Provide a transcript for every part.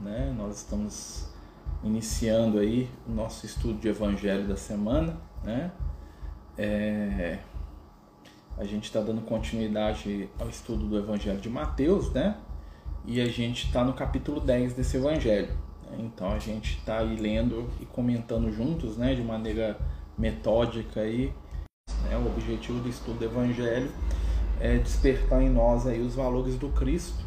né? Nós estamos iniciando aí o nosso estudo de Evangelho da semana, né? É... A gente está dando continuidade ao estudo do Evangelho de Mateus, né? E a gente está no capítulo 10 desse Evangelho. Né? Então a gente está aí lendo e comentando juntos, né? De maneira metódica aí. Né? O objetivo do estudo do Evangelho é despertar em nós aí os valores do Cristo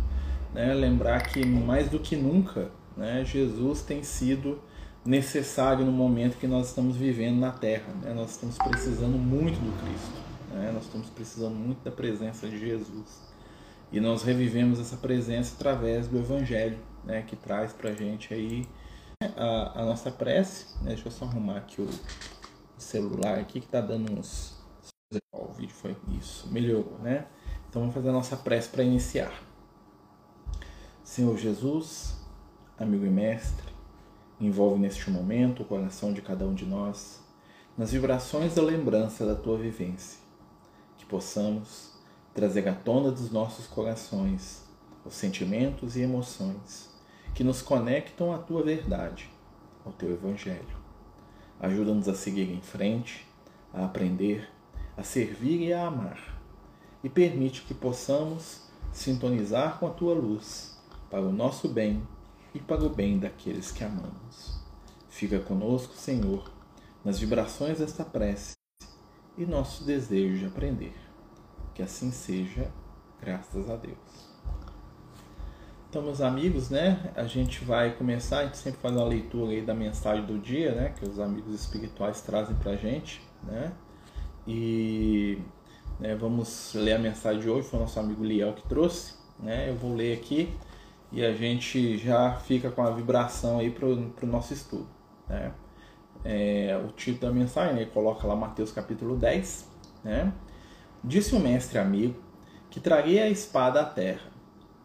né? Lembrar que mais do que nunca, né, Jesus tem sido necessário no momento que nós estamos vivendo na Terra. Né? Nós estamos precisando muito do Cristo. Né? Nós estamos precisando muito da presença de Jesus. E nós revivemos essa presença através do Evangelho, né? que traz para gente aí a, a nossa prece. Né? Deixa eu só arrumar aqui o, o celular aqui que está dando uns. O vídeo foi isso, melhorou, né? Então vamos fazer a nossa prece para iniciar. Senhor Jesus, amigo e mestre, envolve neste momento o coração de cada um de nós nas vibrações da lembrança da tua vivência, que possamos trazer à tona dos nossos corações os sentimentos e emoções que nos conectam à tua verdade, ao teu evangelho. Ajuda-nos a seguir em frente, a aprender, a servir e a amar, e permite que possamos sintonizar com a tua luz para o nosso bem e para o bem daqueles que amamos. Fica conosco, Senhor, nas vibrações desta prece e nosso desejo de aprender. Que assim seja, graças a Deus. Então, meus amigos, né, a gente vai começar, a gente sempre faz uma leitura aí da mensagem do dia, né, que os amigos espirituais trazem para a gente, né, e né, vamos ler a mensagem de hoje, foi o nosso amigo Liel que trouxe, né, eu vou ler aqui e a gente já fica com a vibração aí para o nosso estudo. Né? É, o título da mensagem né, coloca lá Mateus capítulo 10. Né? Disse o mestre amigo que traria a espada à terra,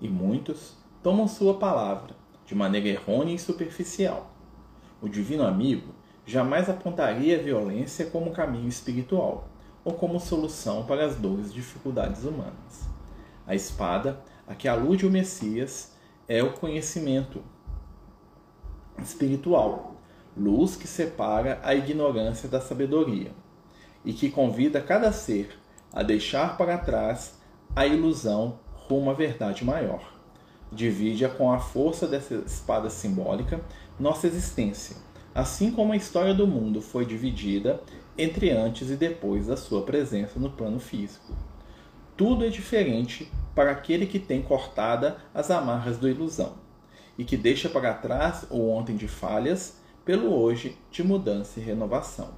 e muitos tomam sua palavra de maneira errônea e superficial. O divino amigo jamais apontaria a violência como caminho espiritual ou como solução para as dores e dificuldades humanas. A espada a que alude o Messias é o conhecimento espiritual, luz que separa a ignorância da sabedoria e que convida cada ser a deixar para trás a ilusão rumo à verdade maior. Divide-a com a força dessa espada simbólica nossa existência, assim como a história do mundo foi dividida entre antes e depois da sua presença no plano físico. Tudo é diferente para aquele que tem cortada as amarras da ilusão e que deixa para trás o ontem de falhas pelo hoje de mudança e renovação.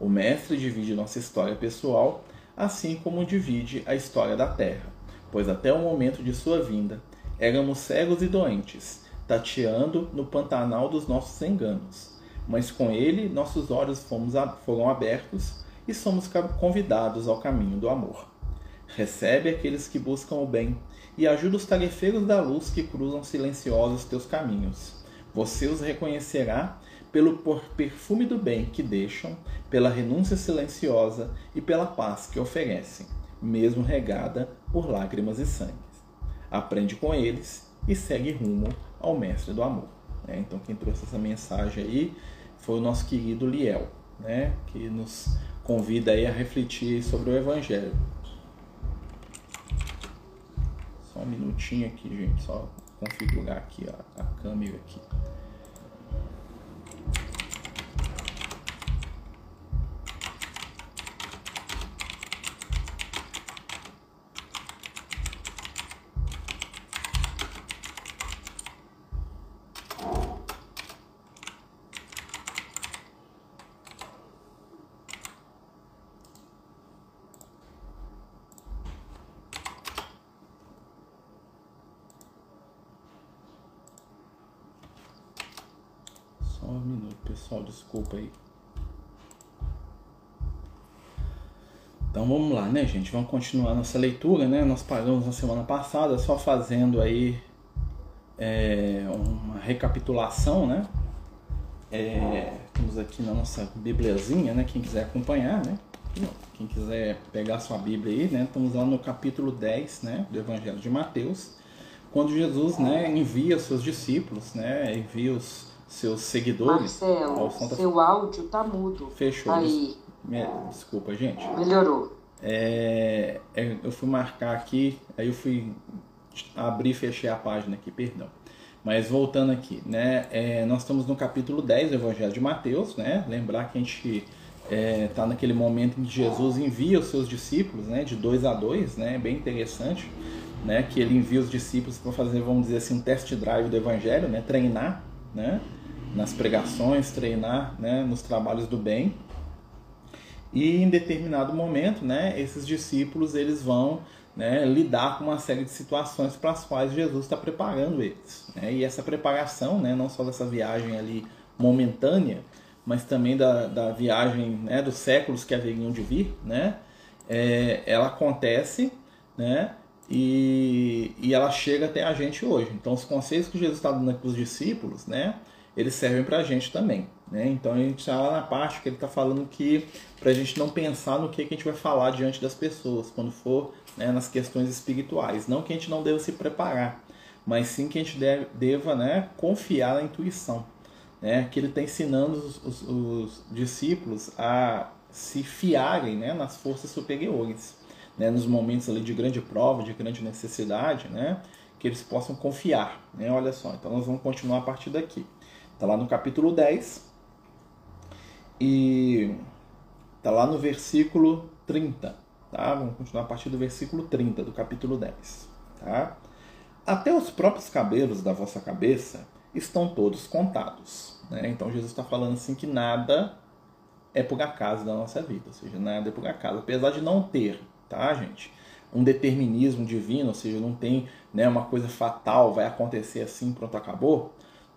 O Mestre divide nossa história pessoal, assim como divide a história da Terra, pois até o momento de sua vinda éramos cegos e doentes, tateando no pantanal dos nossos enganos. Mas com ele nossos olhos foram abertos e somos convidados ao caminho do amor recebe aqueles que buscam o bem e ajuda os tarefeiros da luz que cruzam silenciosos teus caminhos. Você os reconhecerá pelo perfume do bem que deixam, pela renúncia silenciosa e pela paz que oferecem, mesmo regada por lágrimas e sangue. Aprende com eles e segue rumo ao Mestre do Amor. É, então, quem trouxe essa mensagem aí foi o nosso querido Liel, né, que nos convida aí a refletir sobre o Evangelho. Um minutinho aqui, gente. Só configurar aqui a, a câmera aqui. Só um minuto, pessoal, desculpa aí. Então vamos lá, né, gente? Vamos continuar nossa leitura, né? Nós paramos na semana passada só fazendo aí é, uma recapitulação, né? É, estamos aqui na nossa bibliazinha, né? Quem quiser acompanhar, né? Quem quiser pegar sua Bíblia aí, né? Estamos lá no capítulo 10, né? Do Evangelho de Mateus. quando Jesus né, envia os seus discípulos, né, envia os seus seguidores. Marcelo, Santa... seu áudio tá mudo. Fechou. Aí. Desculpa, gente. Melhorou. É, é, eu fui marcar aqui, aí eu fui abrir e fechei a página aqui, perdão. Mas voltando aqui, né? É, nós estamos no capítulo 10 do Evangelho de Mateus, né? Lembrar que a gente está é, tá naquele momento em que Jesus envia os seus discípulos, né? De dois a dois, né? Bem interessante, né? Que ele envia os discípulos para fazer, vamos dizer assim, um test drive do Evangelho, né? Treinar, né? Nas pregações, treinar, né? Nos trabalhos do bem. E em determinado momento, né? Esses discípulos eles vão né, lidar com uma série de situações para as quais Jesus está preparando eles. Né? E essa preparação, né, não só dessa viagem ali momentânea, mas também da, da viagem né, dos séculos que haveriam de vir, né, é, ela acontece né, e, e ela chega até a gente hoje. Então, os conceitos que Jesus está dando para os discípulos, né, eles servem para a gente também. Né? Então, a gente está lá na parte que ele está falando que para a gente não pensar no que, que a gente vai falar diante das pessoas quando for né, nas questões espirituais. Não que a gente não deva se preparar, mas sim que a gente deve, deva né, confiar na intuição. Né, que ele está ensinando os, os, os, discípulos a se fiarem né, nas forças superiores. Né, nos momentos ali de grande prova, de grande necessidade, né, que eles possam confiar. Né? Olha só, então nós vamos continuar a partir daqui. Está lá no capítulo 10 e está lá no versículo 30. Tá? Vamos continuar a partir do versículo 30 do capítulo 10. Tá? Até os próprios cabelos da vossa cabeça estão todos contados. Né? Então Jesus está falando assim que nada é por acaso da nossa vida, ou seja, nada é por acaso. Apesar de não ter, tá, gente? Um determinismo divino, ou seja, não tem né, uma coisa fatal, vai acontecer assim, pronto, acabou.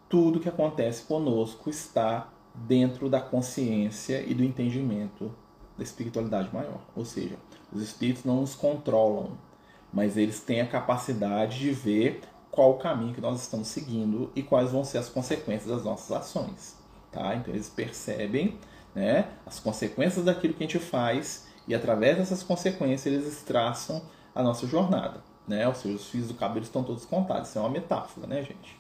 Tudo que acontece conosco está dentro da consciência e do entendimento da espiritualidade maior. Ou seja, os espíritos não nos controlam, mas eles têm a capacidade de ver qual o caminho que nós estamos seguindo e quais vão ser as consequências das nossas ações. Tá? Então eles percebem né, as consequências daquilo que a gente faz e através dessas consequências eles traçam a nossa jornada. Né? Ou seja, os fios do cabelo estão todos contados. Isso é uma metáfora, né, gente?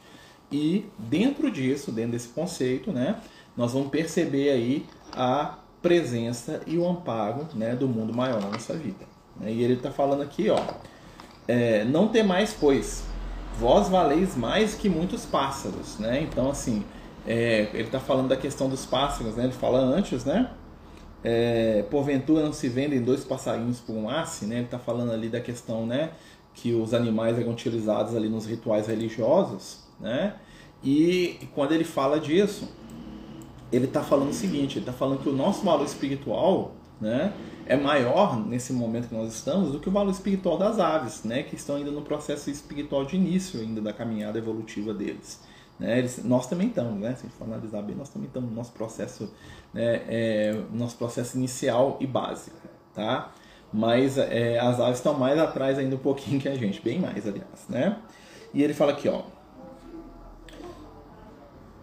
E dentro disso, dentro desse conceito, né, nós vamos perceber aí a presença e o amparo né, do mundo maior na nossa vida. E ele está falando aqui, ó, é, não ter mais, pois, vós valeis mais que muitos pássaros, né? Então, assim, é, ele está falando da questão dos pássaros, né? Ele fala antes, né? É, porventura não se vendem dois passarinhos por um asse, né? Ele está falando ali da questão, né? Que os animais eram utilizados ali nos rituais religiosos, né? E quando ele fala disso, ele está falando o seguinte, ele está falando que o nosso valor espiritual né, é maior nesse momento que nós estamos do que o valor espiritual das aves, né, que estão ainda no processo espiritual de início ainda da caminhada evolutiva deles. Né, eles, nós também estamos, né, se a gente for analisar bem, nós também estamos no nosso processo, né, é, nosso processo inicial e básico, tá? Mas é, as aves estão mais atrás ainda um pouquinho que a gente, bem mais, aliás, né? E ele fala aqui, ó,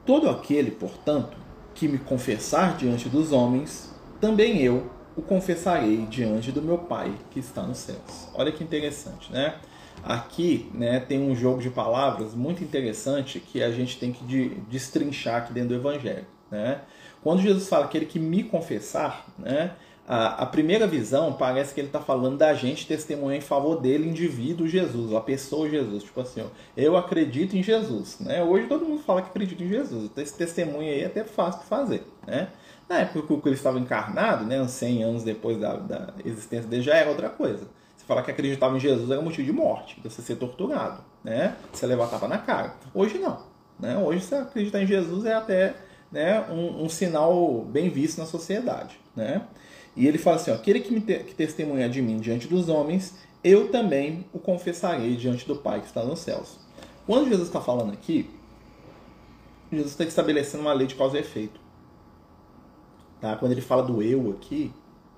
todo aquele, portanto, que me confessar diante dos homens, também eu o confessarei diante do meu Pai que está nos céus. Olha que interessante, né? Aqui né, tem um jogo de palavras muito interessante que a gente tem que de, destrinchar aqui dentro do Evangelho. Né? Quando Jesus fala aquele que me confessar, né, a, a primeira visão parece que ele está falando da gente testemunhar em favor dele, indivíduo Jesus, a pessoa Jesus. Tipo assim, ó, eu acredito em Jesus. Né? Hoje todo mundo fala que acredita em Jesus. Então, esse testemunho aí é até fácil de fazer. Né? Na época que ele estava encarnado, né, uns 100 anos depois da, da existência dele, já era outra coisa. Você falar que acreditava em Jesus era motivo de morte, você ser torturado, né? Você levar tapa na cara. Hoje não. Né? Hoje você acreditar em Jesus é até né, um, um sinal bem visto na sociedade. Né? E ele fala assim: ó, aquele que, me te, que testemunha de mim diante dos homens, eu também o confessarei diante do Pai que está nos céus. Quando Jesus está falando aqui, Jesus está estabelecendo uma lei de causa e efeito. Tá? Quando ele fala do eu aqui,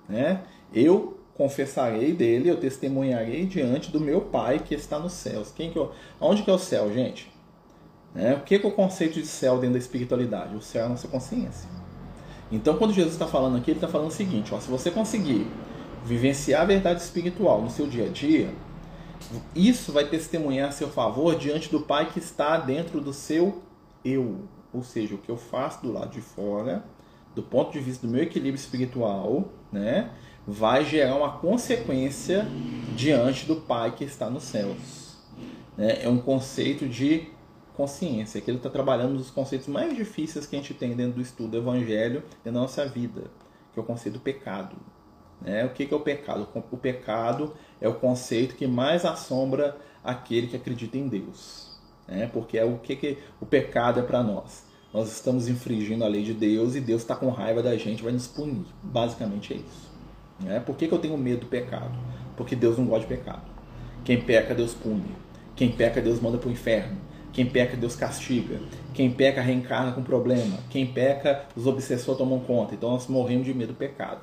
né? eu confessarei dele, eu testemunharei diante do meu Pai que está nos céus. Quem que eu, onde que é o céu, gente? Né? O que é o conceito de céu dentro da espiritualidade? O céu é a nossa consciência. Então, quando Jesus está falando aqui, ele está falando o seguinte: ó, se você conseguir vivenciar a verdade espiritual no seu dia a dia, isso vai testemunhar a seu favor diante do Pai que está dentro do seu eu. Ou seja, o que eu faço do lado de fora, do ponto de vista do meu equilíbrio espiritual, né, vai gerar uma consequência diante do Pai que está nos céus. Né? É um conceito de consciência, que ele está trabalhando nos conceitos mais difíceis que a gente tem dentro do estudo do Evangelho e da nossa vida, que é o conceito do pecado. Né? O que é o pecado? O pecado é o conceito que mais assombra aquele que acredita em Deus. Né? Porque é o que, que o pecado é para nós. Nós estamos infringindo a lei de Deus e Deus está com raiva da gente, vai nos punir. Basicamente é isso. Né? Por que, que eu tenho medo do pecado? Porque Deus não gosta de pecado. Quem peca, Deus pune. Quem peca, Deus manda para o inferno. Quem peca, Deus castiga. Quem peca, reencarna com problema. Quem peca, os obsessores tomam conta. Então nós morremos de medo do pecado.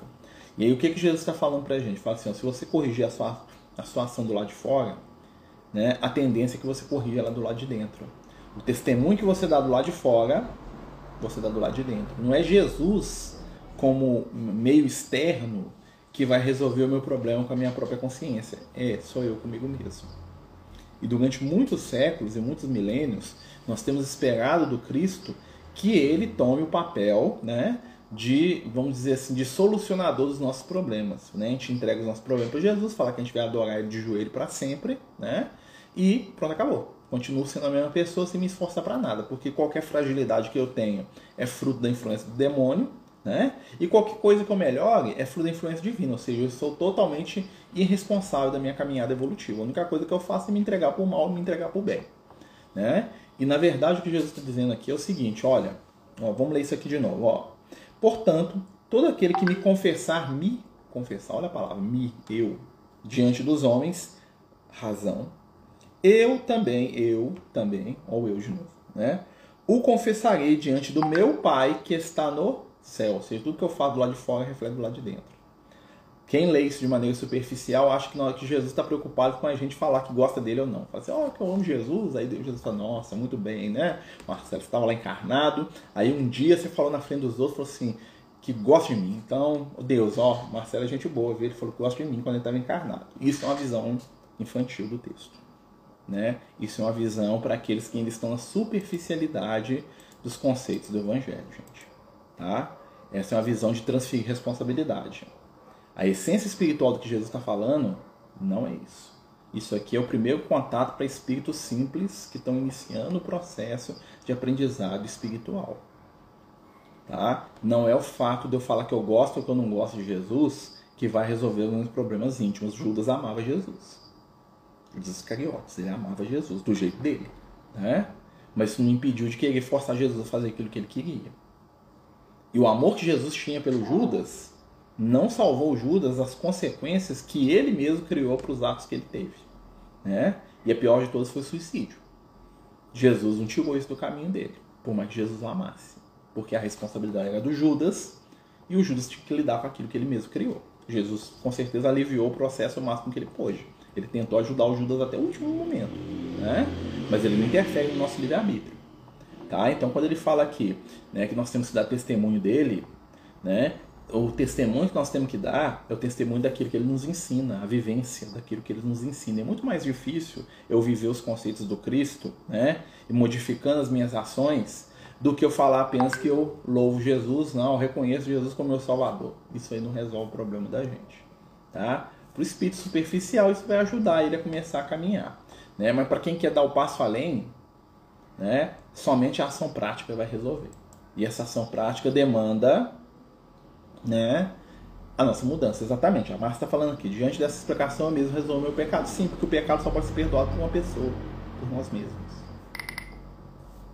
E aí o que, que Jesus está falando para a gente? Fala assim, ó, se você corrigir a sua a situação do lado de fora, né, a tendência é que você corrija ela do lado de dentro. O testemunho que você dá do lado de fora, você dá do lado de dentro. Não é Jesus como meio externo que vai resolver o meu problema com a minha própria consciência. É, sou eu comigo mesmo. E durante muitos séculos e muitos milênios, nós temos esperado do Cristo que ele tome o papel, né, de, vamos dizer assim, de solucionador dos nossos problemas, né? A gente entrega os nossos problemas para Jesus, fala que a gente vai adorar ele de joelho para sempre, né? E pronto, acabou. Continuo sendo a mesma pessoa sem me esforçar para nada, porque qualquer fragilidade que eu tenho é fruto da influência do demônio, né? E qualquer coisa que eu melhore é fruto da influência divina, ou seja, eu sou totalmente irresponsável da minha caminhada evolutiva. A única coisa que eu faço é me entregar para o mal e me entregar para o bem, né? E na verdade o que Jesus está dizendo aqui é o seguinte, olha, ó, vamos ler isso aqui de novo, ó. Portanto, todo aquele que me confessar, me confessar, olha a palavra, me, eu, diante dos homens, razão. Eu também, eu também, ou eu de novo, né? O confessarei diante do meu Pai que está no céu. Ou seja, tudo que eu falo do lado de fora reflete do lado de dentro. Quem lê isso de maneira superficial acha que, que Jesus está preocupado com a gente falar que gosta dele ou não. Fala assim, ó, oh, que eu amo Jesus. Aí Jesus fala, nossa, muito bem, né? Marcelo, estava lá encarnado. Aí um dia você falou na frente dos outros, falou assim, que gosta de mim. Então, Deus, ó, Marcelo é gente boa, viu? ele falou que gosta de mim quando ele estava encarnado. Isso é uma visão infantil do texto. Né? Isso é uma visão para aqueles que ainda estão na superficialidade dos conceitos do Evangelho, gente. Tá? Essa é uma visão de transferir responsabilidade. A essência espiritual do que Jesus está falando não é isso. Isso aqui é o primeiro contato para espíritos simples que estão iniciando o processo de aprendizado espiritual. Tá? Não é o fato de eu falar que eu gosto ou que eu não gosto de Jesus que vai resolver os meus problemas íntimos. Judas amava Jesus. Judas Iscariotes, ele amava Jesus do jeito dele. Né? Mas isso não impediu de querer forçar Jesus a fazer aquilo que ele queria. E o amor que Jesus tinha pelo Judas não salvou Judas as consequências que ele mesmo criou para os atos que ele teve. Né? E a pior de todas foi o suicídio. Jesus não tirou isso do caminho dele, por mais que Jesus o amasse. Porque a responsabilidade era do Judas e o Judas tinha que lidar com aquilo que ele mesmo criou. Jesus, com certeza, aliviou o processo o máximo que ele pôde. Ele tentou ajudar o Judas até o último momento, né? mas ele não interfere no nosso livre-arbítrio. Tá? Então, quando ele fala aqui né, que nós temos que dar testemunho dele, né, o testemunho que nós temos que dar é o testemunho daquilo que ele nos ensina, a vivência daquilo que ele nos ensina. É muito mais difícil eu viver os conceitos do Cristo, né, e modificando as minhas ações, do que eu falar apenas que eu louvo Jesus, não, eu reconheço Jesus como meu Salvador. Isso aí não resolve o problema da gente, tá? Para o espírito superficial, isso vai ajudar ele a começar a caminhar, né? Mas para quem quer dar o passo além, né, somente a ação prática vai resolver. E essa ação prática demanda né, a nossa mudança. Exatamente. A Márcia está falando aqui, diante dessa explicação eu mesmo resolvo meu pecado. Sim, porque o pecado só pode ser perdoado por uma pessoa, por nós mesmos.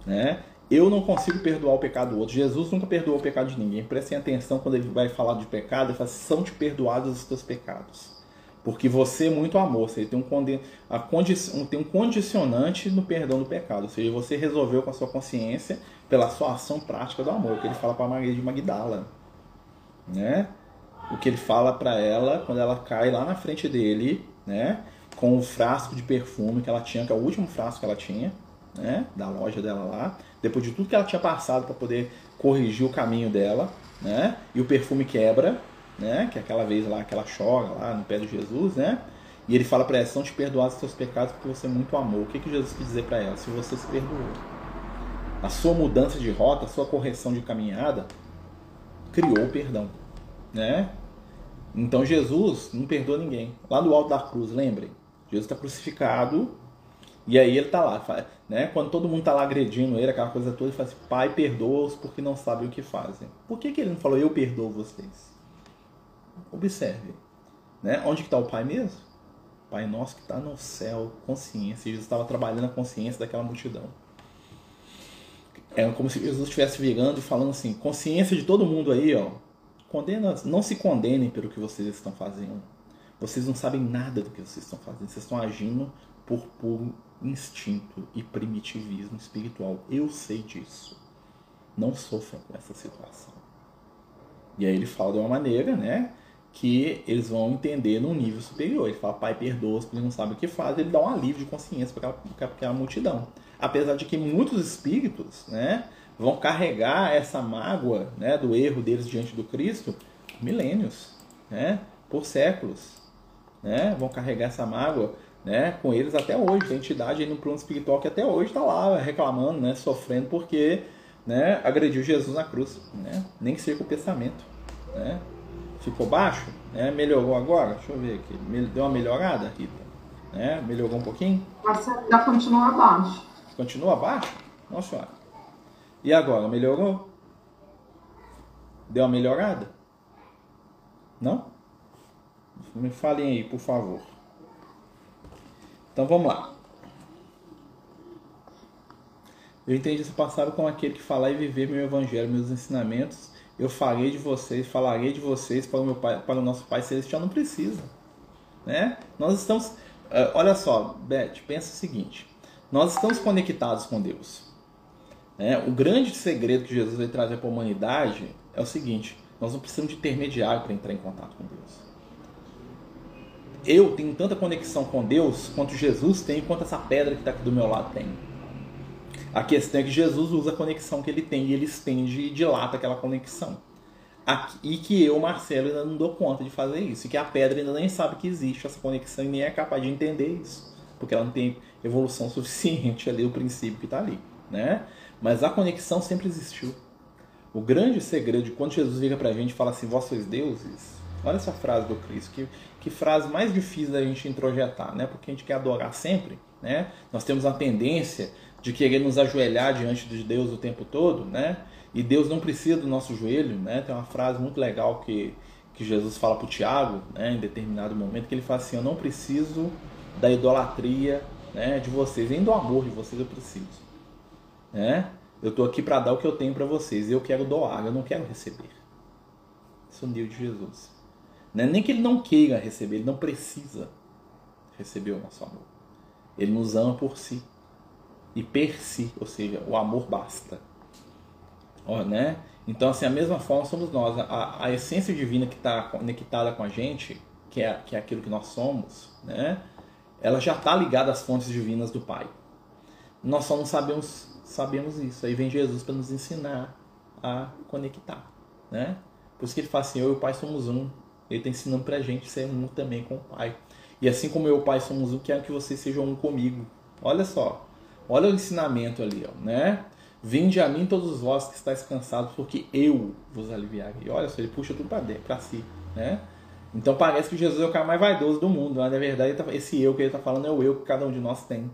Né? Eu não consigo perdoar o pecado do outro. Jesus nunca perdoou o pecado de ninguém. Prestem atenção quando ele vai falar de pecado, ele fala são te perdoados os teus pecados. Porque você é muito amor, você tem um, condi condi tem um condicionante no perdão do pecado. Ou seja, você resolveu com a sua consciência pela sua ação prática do amor, que ele fala para Maria de Magdala né? O que ele fala para ela quando ela cai lá na frente dele, né? Com o frasco de perfume que ela tinha, que é o último frasco que ela tinha, né? Da loja dela lá. Depois de tudo que ela tinha passado para poder corrigir o caminho dela, né? E o perfume quebra, né? Que é aquela vez lá que ela chora lá no pé de Jesus, né? E ele fala para ela: são te perdoados os seus pecados porque você muito amou. O que, que Jesus quis dizer para ela? Se você se perdoou. A sua mudança de rota, a sua correção de caminhada, criou o perdão. Né? Então Jesus não perdoa ninguém. Lá do alto da cruz, lembrem. Jesus está crucificado e aí ele está lá. Né? Quando todo mundo está lá agredindo ele, aquela coisa toda, ele fala assim: Pai, perdoa-os porque não sabem o que fazem. Por que, que ele não falou eu perdoo vocês? Observe. Né? Onde está o Pai mesmo? Pai nosso que está no céu, consciência. Jesus estava trabalhando a consciência daquela multidão. É como se Jesus estivesse virando e falando assim: consciência de todo mundo aí, ó. Condena, não se condenem pelo que vocês estão fazendo. Vocês não sabem nada do que vocês estão fazendo. Vocês estão agindo por puro instinto e primitivismo espiritual. Eu sei disso. Não sofram com essa situação. E aí ele fala de uma maneira, né? Que eles vão entender num nível superior. Ele fala, pai, perdoa-os, porque não sabe o que faz. Ele dá um alívio de consciência para aquela, multidão. Apesar de que muitos espíritos né, vão carregar essa mágoa né, do erro deles diante do Cristo milênios, né, por séculos. Né, vão carregar essa mágoa né, com eles até hoje. Tem entidade no plano espiritual que até hoje está lá reclamando, né, sofrendo porque né, agrediu Jesus na cruz. Né, nem que seja com o pensamento. Né, ficou baixo, né? melhorou agora, deixa eu ver aqui, deu uma melhorada, Rita? Né? Melhorou um pouquinho? Mas ainda continua abaixo. Continua abaixo? Nossa senhora. E agora, melhorou? Deu uma melhorada? Não? Me falem aí, por favor. Então vamos lá. Eu entendi essa passagem como aquele que falar e viver meu evangelho, meus ensinamentos eu farei de vocês, falarei de vocês para o, meu pai, para o nosso Pai Celestial, não precisa. Né? Nós estamos, eh, olha só, Beth, pensa o seguinte, nós estamos conectados com Deus. Né? O grande segredo que Jesus veio trazer para a humanidade é o seguinte, nós não precisamos de intermediário para entrar em contato com Deus. Eu tenho tanta conexão com Deus quanto Jesus tem, quanto essa pedra que está aqui do meu lado tem. A questão é que Jesus usa a conexão que ele tem e ele estende e dilata aquela conexão. e que eu, Marcelo, ainda não dou conta de fazer isso. E que a pedra ainda nem sabe que existe essa conexão e nem é capaz de entender isso. Porque ela não tem evolução suficiente ali, o princípio que está ali. Né? Mas a conexão sempre existiu. O grande segredo de quando Jesus vira para a gente e fala assim, vós sois deuses, olha essa frase do Cristo, que, que frase mais difícil da gente introjetar, né? porque a gente quer adorar sempre. Né? Nós temos a tendência de querer nos ajoelhar diante de Deus o tempo todo, né? E Deus não precisa do nosso joelho, né? Tem uma frase muito legal que, que Jesus fala para o Tiago, né? Em determinado momento, que ele fala assim: Eu não preciso da idolatria né, de vocês, nem do amor de vocês eu preciso, né? Eu estou aqui para dar o que eu tenho para vocês. Eu quero doar, eu não quero receber. Isso é o de Jesus. Não é nem que ele não queira receber, ele não precisa receber o nosso amor. Ele nos ama por si e per si, ou seja, o amor basta. Ó, né? Então, assim, a mesma forma somos nós. A, a essência divina que está conectada com a gente, que é, que é aquilo que nós somos, né? ela já está ligada às fontes divinas do Pai. Nós só não sabemos, sabemos isso. Aí vem Jesus para nos ensinar a conectar. Né? Por isso que ele fala assim, eu e o Pai somos um. Ele está ensinando para a gente ser um também com o Pai. E assim como eu e o Pai somos um, quero que vocês sejam um comigo. Olha só, Olha o ensinamento ali, ó, né? Vinde a mim todos vós que estáis cansados, porque eu vos aliviarei. Olha só, ele puxa tudo para dentro, para si, né? Então parece que Jesus é o cara mais vaidoso do mundo, mas na verdade tá, esse eu que ele está falando é o eu que cada um de nós tem,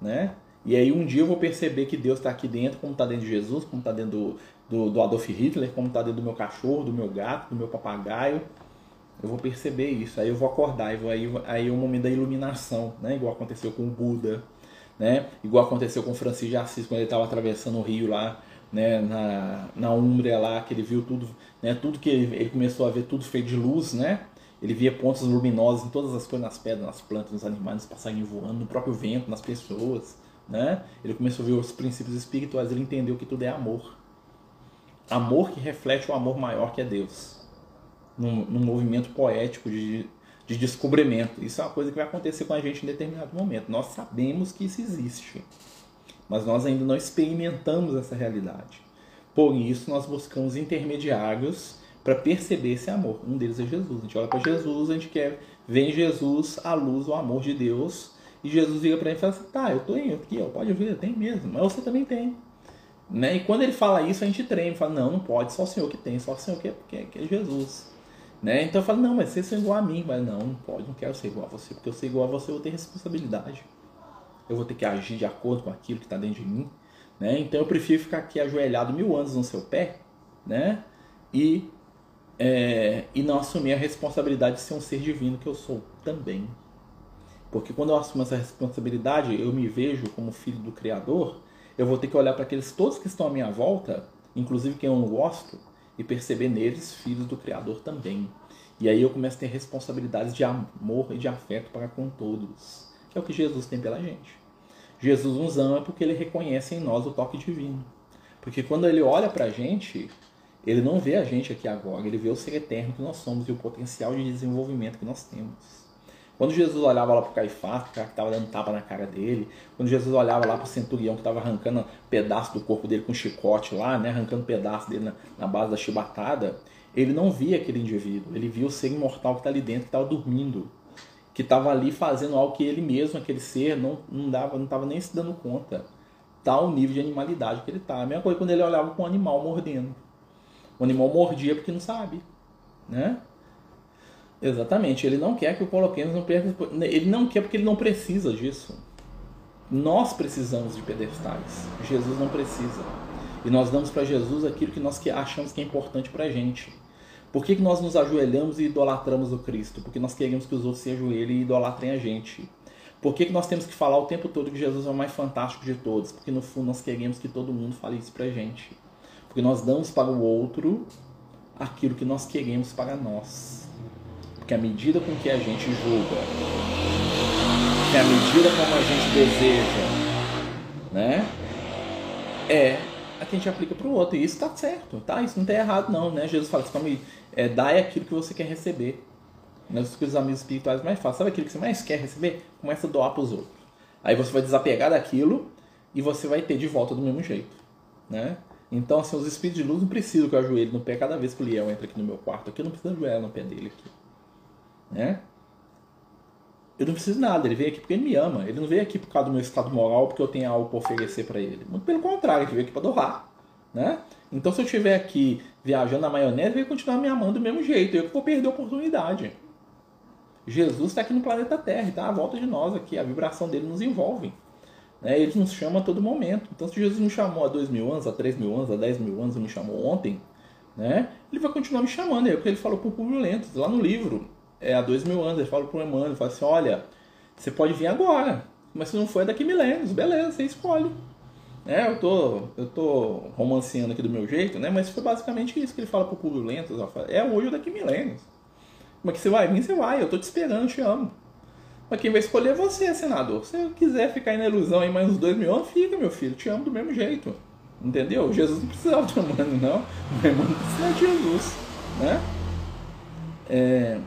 né? E aí um dia eu vou perceber que Deus está aqui dentro, como está dentro de Jesus, como está dentro do, do, do, Adolf Hitler, como está dentro do meu cachorro, do meu gato, do meu papagaio. Eu vou perceber isso, aí eu vou acordar, aí, aí, aí é o momento da iluminação, né? Igual aconteceu com o Buda, né? Igual aconteceu com Francisco de Assis quando ele estava atravessando o rio lá, né? Na, na Úmbria lá, que ele viu tudo, né? Tudo que ele, ele começou a ver tudo feito de luz, né? Ele via pontos luminosos em todas as coisas, nas pedras, nas plantas, nos animais, nos passarinhos voando, no próprio vento, nas pessoas, né? Ele começou a ver os princípios espirituais, ele entendeu que tudo é amor. Amor que reflete o amor maior que é Deus. Num, num movimento poético de de descobrimento. Isso é uma coisa que vai acontecer com a gente em determinado momento. Nós sabemos que isso existe, mas nós ainda não experimentamos essa realidade. Por isso, nós buscamos intermediários para perceber esse amor. Um deles é Jesus. A gente olha para Jesus, a gente quer vem Jesus, a luz, o amor de Deus, e Jesus vira para ele e fala assim: tá, eu tô indo aqui, ó, pode vir, tem mesmo, mas você também tem. Né? E quando ele fala isso, a gente treme, fala: não, não pode, só o Senhor que tem, só o Senhor que é, que é, que é Jesus. Né? Então eu falo: não, mas vocês são igual a mim, mas não, não pode, não quero ser igual a você, porque eu ser igual a você eu vou ter responsabilidade. Eu vou ter que agir de acordo com aquilo que está dentro de mim. Né? Então eu prefiro ficar aqui ajoelhado mil anos no seu pé né? e, é, e não assumir a responsabilidade de ser um ser divino que eu sou também. Porque quando eu assumo essa responsabilidade, eu me vejo como filho do Criador, eu vou ter que olhar para aqueles todos que estão à minha volta, inclusive quem eu não gosto, e perceber neles filhos do Criador também. E aí eu começo a ter responsabilidades de amor e de afeto para com todos, que é o que Jesus tem pela gente. Jesus nos ama porque ele reconhece em nós o toque divino. Porque quando ele olha para a gente, ele não vê a gente aqui agora, ele vê o ser eterno que nós somos e o potencial de desenvolvimento que nós temos. Quando Jesus olhava lá para o Caifás, o que estava dando tapa na cara dele, quando Jesus olhava lá para o centurião que estava arrancando pedaço do corpo dele com um chicote lá, né, arrancando pedaço dele na, na base da chibatada, ele não via aquele indivíduo, ele via o ser imortal que está ali dentro, que estava dormindo, que estava ali fazendo algo que ele mesmo, aquele ser, não não dava, não estava nem se dando conta. Tal nível de animalidade que ele está. A mesma coisa quando ele olhava com um animal mordendo. O animal mordia porque não sabe, né? Exatamente, ele não quer que o coloquemos no pedestal. Ele não quer porque ele não precisa disso. Nós precisamos de pedestais. Jesus não precisa. E nós damos para Jesus aquilo que nós achamos que é importante para a gente. Por que, que nós nos ajoelhamos e idolatramos o Cristo? Porque nós queremos que os outros se ajoelhem e idolatrem a gente. Por que, que nós temos que falar o tempo todo que Jesus é o mais fantástico de todos? Porque no fundo nós queremos que todo mundo fale isso pra gente. Porque nós damos para o outro aquilo que nós queremos para nós. Porque a medida com que a gente julga, que a medida como a gente deseja, né, é a que a gente aplica para o outro. E isso está certo, tá? Isso não está errado, não, né? Jesus fala assim, é, dá aquilo que você quer receber. Nas que os amigos espirituais mais fácil. Sabe aquilo que você mais quer receber? Começa a doar para os outros. Aí você vai desapegar daquilo e você vai ter de volta do mesmo jeito, né? Então, assim, os espíritos de luz não precisam que eu ajoelhe no pé cada vez que o Liel entra aqui no meu quarto. Aqui eu não preciso ajoelhar no pé dele aqui né? Eu não preciso de nada, ele veio aqui porque ele me ama. Ele não veio aqui por causa do meu estado moral, porque eu tenho algo para oferecer para ele. Muito pelo contrário, ele veio aqui para doar, né? Então se eu estiver aqui viajando na maionese, ele vai continuar me amando do mesmo jeito. Eu que vou perder a oportunidade. Jesus está aqui no planeta Terra, está à volta de nós aqui. A vibração dele nos envolve. Né? Ele nos chama a todo momento. Então, se Jesus me chamou há dois mil anos, há três mil anos, há dez mil anos, me chamou ontem, né? ele vai continuar me chamando. É o que ele falou Público Lento, lá no livro é, há dois mil anos. Ele fala pro Emmanuel, fala assim, olha, você pode vir agora, mas se não for é daqui milênios, beleza, você escolhe. É, eu tô, eu tô romanceando aqui do meu jeito, né? Mas foi basicamente isso que ele fala pro Público Lento. É hoje ou daqui milênios. Mas que você vai vir, você vai. Eu tô te esperando, te amo. Mas quem vai escolher é você, senador. Se você quiser ficar aí na ilusão aí mais uns dois mil anos, fica, meu filho. Te amo do mesmo jeito. Entendeu? Jesus não precisava de Emmanuel, não. O Emmanuel precisa de Jesus, né? É,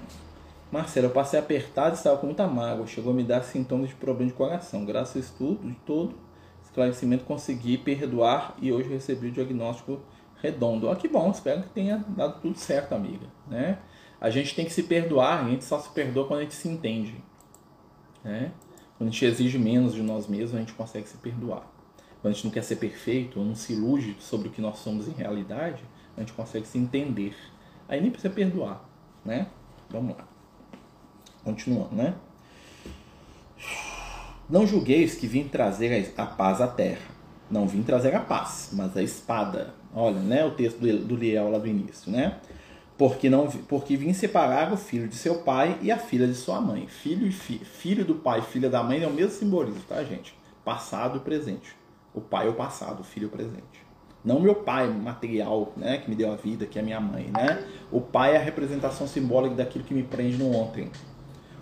Marcelo, eu passei apertado e estava com muita mágoa. Chegou a me dar sintomas de problema de coração. Graças ao estudo de todo esclarecimento, consegui perdoar e hoje recebi o diagnóstico redondo. Ó, que bom, espero que tenha dado tudo certo, amiga. Né? A gente tem que se perdoar, a gente só se perdoa quando a gente se entende. Né? Quando a gente exige menos de nós mesmos, a gente consegue se perdoar. Quando a gente não quer ser perfeito, ou não se ilude sobre o que nós somos em realidade, a gente consegue se entender. Aí nem precisa perdoar, né? Vamos lá. Continuando, né? Não julgueis que vim trazer a paz à terra. Não vim trazer a paz, mas a espada. Olha, né? O texto do Liel lá do início, né? Porque, não, porque vim separar o filho de seu pai e a filha de sua mãe. Filho, e fi, filho do pai e filha da mãe é o mesmo simbolismo, tá, gente? Passado e presente. O pai é o passado, o filho é o presente. Não meu pai material, né, que me deu a vida, que é minha mãe, né? O pai é a representação simbólica daquilo que me prende no ontem,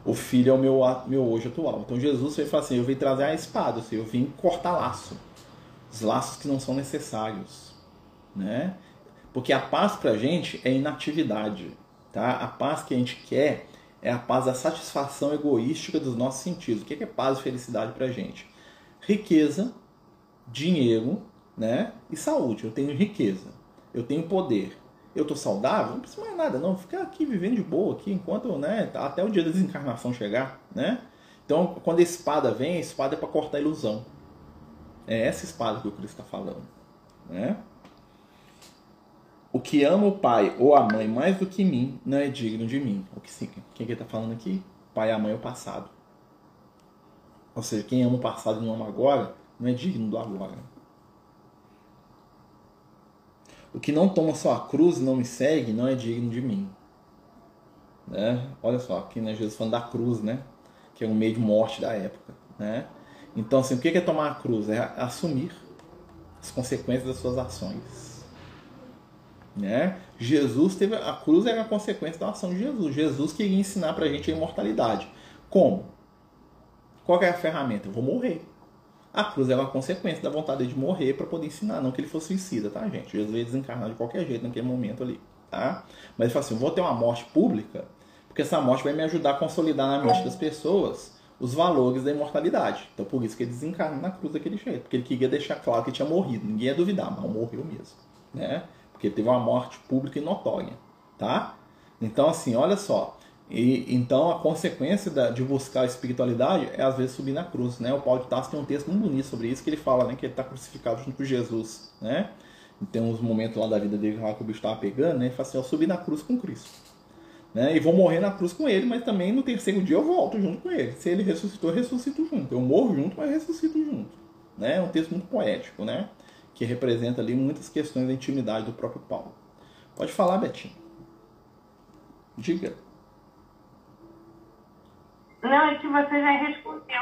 o filho é o meu, meu hoje atual. Então Jesus veio falar assim: eu vim trazer a espada, eu vim cortar laço, os laços que não são necessários, né? Porque a paz para a gente é inatividade, tá? A paz que a gente quer é a paz da satisfação egoística dos nossos sentidos. O que é paz e felicidade para a gente? Riqueza, dinheiro, né? E saúde. Eu tenho riqueza, eu tenho poder, eu tô saudável, não preciso mais nada, não. Ficar aqui vivendo de boa aqui, enquanto, né, até o dia da desencarnação chegar, né? Então, quando a espada vem, a espada é para cortar a ilusão. É essa espada que o Cristo está falando, né? O que ama o pai ou a mãe mais do que mim não é digno de mim. O que sim? Quem que está falando aqui? Pai, a mãe é o passado. Ou seja, quem ama o passado e não ama agora não é digno do agora. O que não toma sua cruz não me segue não é digno de mim. Né? Olha só, aqui né, Jesus falando da cruz, né? Que é um meio de morte da época. Né? Então, assim, o que é tomar a cruz? É assumir as consequências das suas ações. Né? Jesus teve a cruz era a consequência da ação de Jesus. Jesus queria ensinar para a gente a imortalidade. Como? Qual é a ferramenta? Eu vou morrer. A cruz é uma consequência da vontade de morrer para poder ensinar, não que ele fosse suicida, tá, gente? Jesus veio desencarnar de qualquer jeito naquele momento ali, tá? Mas ele fala assim: vou ter uma morte pública, porque essa morte vai me ajudar a consolidar na mente das pessoas os valores da imortalidade. Então por isso que ele desencarna na cruz daquele jeito, porque ele queria deixar claro que tinha morrido. Ninguém ia duvidar, mas morreu mesmo, né? Porque teve uma morte pública e notória, tá? Então assim, olha só, e, então a consequência da, de buscar a espiritualidade é às vezes subir na cruz, né? O Paulo de Tarso tem um texto muito bonito sobre isso que ele fala, né, que ele está crucificado junto com Jesus, né? E tem uns momentos lá da vida dele lá que o bicho estava pegando, né? Ele fala assim, eu subi na cruz com Cristo, né? E vou morrer na cruz com ele, mas também no terceiro dia eu volto junto com ele. Se ele ressuscitou, eu ressuscito junto. Eu morro junto, mas ressuscito junto, né? É um texto muito poético, né? Que representa ali muitas questões da intimidade do próprio Paulo. Pode falar, Betinho. Diga. Não, é que você já respondeu.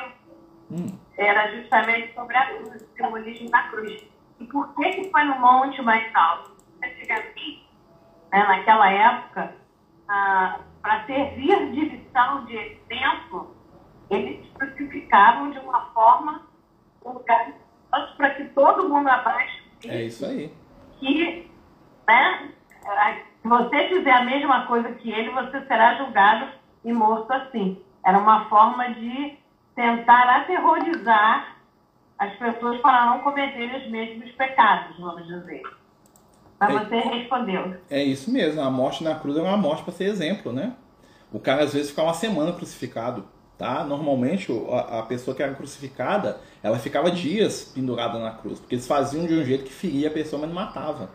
Hum. Era justamente sobre a cruz, o simbolismo da cruz. E por que, que foi no monte mais alto? Antigamente, né, naquela época, ah, para servir de lição, de exemplo, eles crucificavam de uma forma para que todo mundo abaixo é isso aí. que né, se você fizer a mesma coisa que ele, você será julgado e morto assim. Era uma forma de tentar aterrorizar as pessoas para não cometerem os mesmos pecados, vamos dizer. Mas é, você respondeu. É isso mesmo, a morte na cruz é uma morte para ser exemplo, né? O cara às vezes fica uma semana crucificado, tá? Normalmente a, a pessoa que era crucificada, ela ficava dias pendurada na cruz, porque eles faziam de um jeito que feria a pessoa, mas não matava.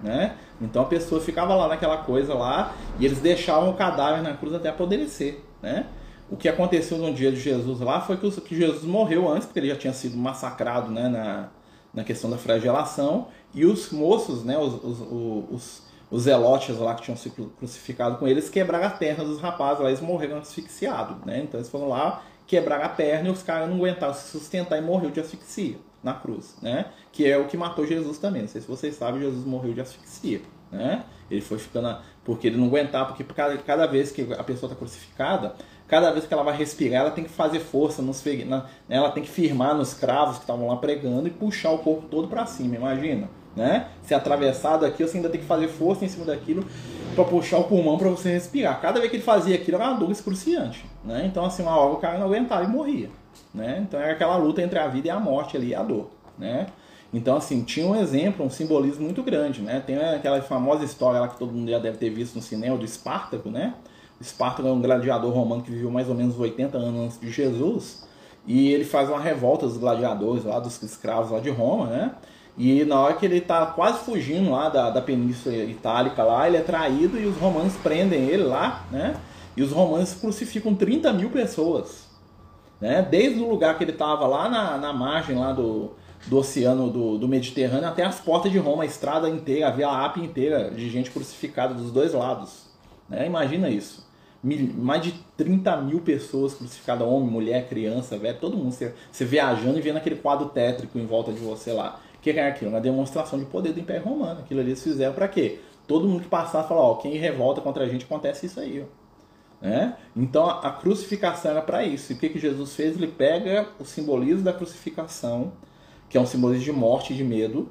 Né? Então a pessoa ficava lá naquela coisa lá e eles deixavam o cadáver na cruz até apodrecer, né? O que aconteceu no dia de Jesus lá foi que, que Jesus morreu antes, porque ele já tinha sido massacrado né, na, na questão da flagelação, e os moços, né, os, os, os, os zelotes lá que tinham sido crucificados com eles, quebraram a perna dos rapazes, lá eles morreram asfixiados. Né? Então eles foram lá, quebraram a perna e os caras não aguentaram se sustentar e morreu de asfixia na cruz, né? Que é o que matou Jesus também. Não sei se vocês sabem, Jesus morreu de asfixia, né? Ele foi ficando porque ele não aguentava, porque cada, cada vez que a pessoa está crucificada, cada vez que ela vai respirar, ela tem que fazer força nos na, ela tem que firmar nos cravos que estavam lá pregando e puxar o corpo todo para cima, imagina, né? Se atravessado aqui, você ainda tem que fazer força em cima daquilo para puxar o pulmão para você respirar. Cada vez que ele fazia aquilo era uma dor excruciante, né? Então assim, uma hora o cara não aguentava e morria, né? Então era aquela luta entre a vida e a morte ali, a dor, né? Então, assim, tinha um exemplo, um simbolismo muito grande, né? Tem aquela famosa história lá que todo mundo já deve ter visto no cinema do Espartaco, né? Espartaco é um gladiador romano que viveu mais ou menos 80 anos antes de Jesus. E ele faz uma revolta dos gladiadores lá, dos escravos lá de Roma, né? E na hora que ele está quase fugindo lá da, da Península Itálica lá, ele é traído e os romanos prendem ele lá, né? E os romanos crucificam 30 mil pessoas, né? Desde o lugar que ele estava lá na, na margem lá do, do oceano do, do Mediterrâneo até as portas de Roma, a estrada inteira, a Via Lápia inteira de gente crucificada dos dois lados. Né? Imagina isso mais de 30 mil pessoas crucificadas, homem, mulher, criança, velho, todo mundo. Você, você viajando e vendo aquele quadro tétrico em volta de você lá. O que é aquilo? Uma demonstração de poder do Império Romano. Aquilo ali eles fizeram para quê? Todo mundo que passar falar, ó, quem revolta contra a gente acontece isso aí, ó. Né? Então a crucificação era para isso. E o que, que Jesus fez? Ele pega o simbolismo da crucificação, que é um simbolismo de morte e de medo,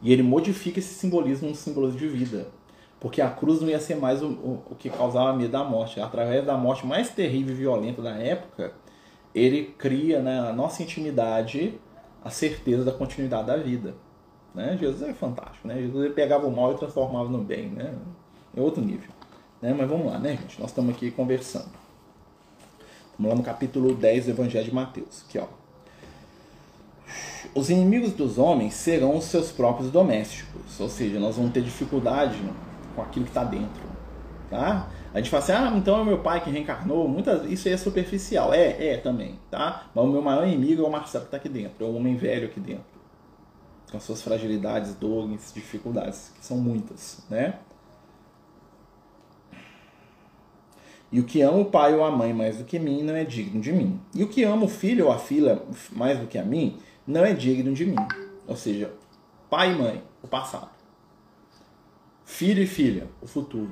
e ele modifica esse simbolismo num simbolismo de vida. Porque a cruz não ia ser mais o, o, o que causava medo da morte. Através da morte mais terrível e violenta da época, ele cria na nossa intimidade a certeza da continuidade da vida. Né? Jesus é fantástico, né? Jesus ele pegava o mal e transformava no bem, né? É outro nível. Né? Mas vamos lá, né, gente? Nós estamos aqui conversando. Vamos lá no capítulo 10 do Evangelho de Mateus. Aqui, ó. Os inimigos dos homens serão os seus próprios domésticos. Ou seja, nós vamos ter dificuldade com aquilo que está dentro. Tá? A gente fala assim, ah, então é meu pai que reencarnou. Muitas, isso é superficial. É, é também, tá? Mas o meu maior inimigo é o Marcelo que está aqui dentro. É o homem velho aqui dentro. Com as suas fragilidades, dores, dificuldades, que são muitas, né? E o que ama o pai ou a mãe mais do que mim não é digno de mim. E o que ama o filho ou a filha mais do que a mim não é digno de mim. Ou seja, pai e mãe, o passado. Filho e filha, o futuro.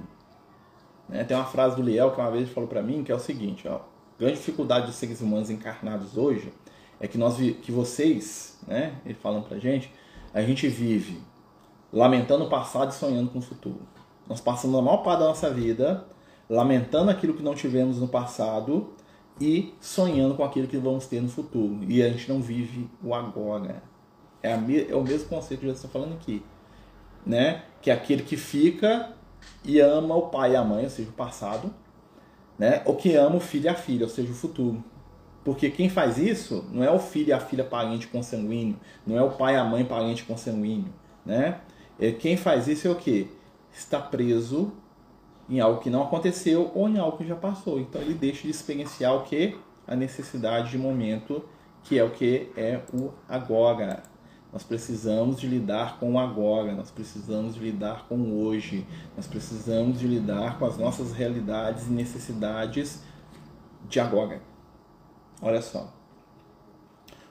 Né? Tem uma frase do Liel que uma vez falou para mim que é o seguinte: ó, grande dificuldade dos seres humanos encarnados hoje é que nós que vocês, né, ele falando pra gente, a gente vive lamentando o passado e sonhando com o futuro. Nós passamos a maior parte da nossa vida lamentando aquilo que não tivemos no passado e sonhando com aquilo que vamos ter no futuro. E a gente não vive o agora. É, a, é o mesmo conceito que eu estou falando aqui. Né? Que é aquele que fica e ama o pai e a mãe, ou seja, o passado, né? ou que ama o filho e a filha, ou seja, o futuro. Porque quem faz isso não é o filho e a filha parente consanguíneo, não é o pai e a mãe parente consanguíneo. Né? É, quem faz isso é o que? Está preso em algo que não aconteceu ou em algo que já passou. Então ele deixa de experienciar o que? A necessidade de momento, que é o que é o agora. Nós precisamos de lidar com o agora, nós precisamos de lidar com o hoje, nós precisamos de lidar com as nossas realidades e necessidades de agora. Olha só.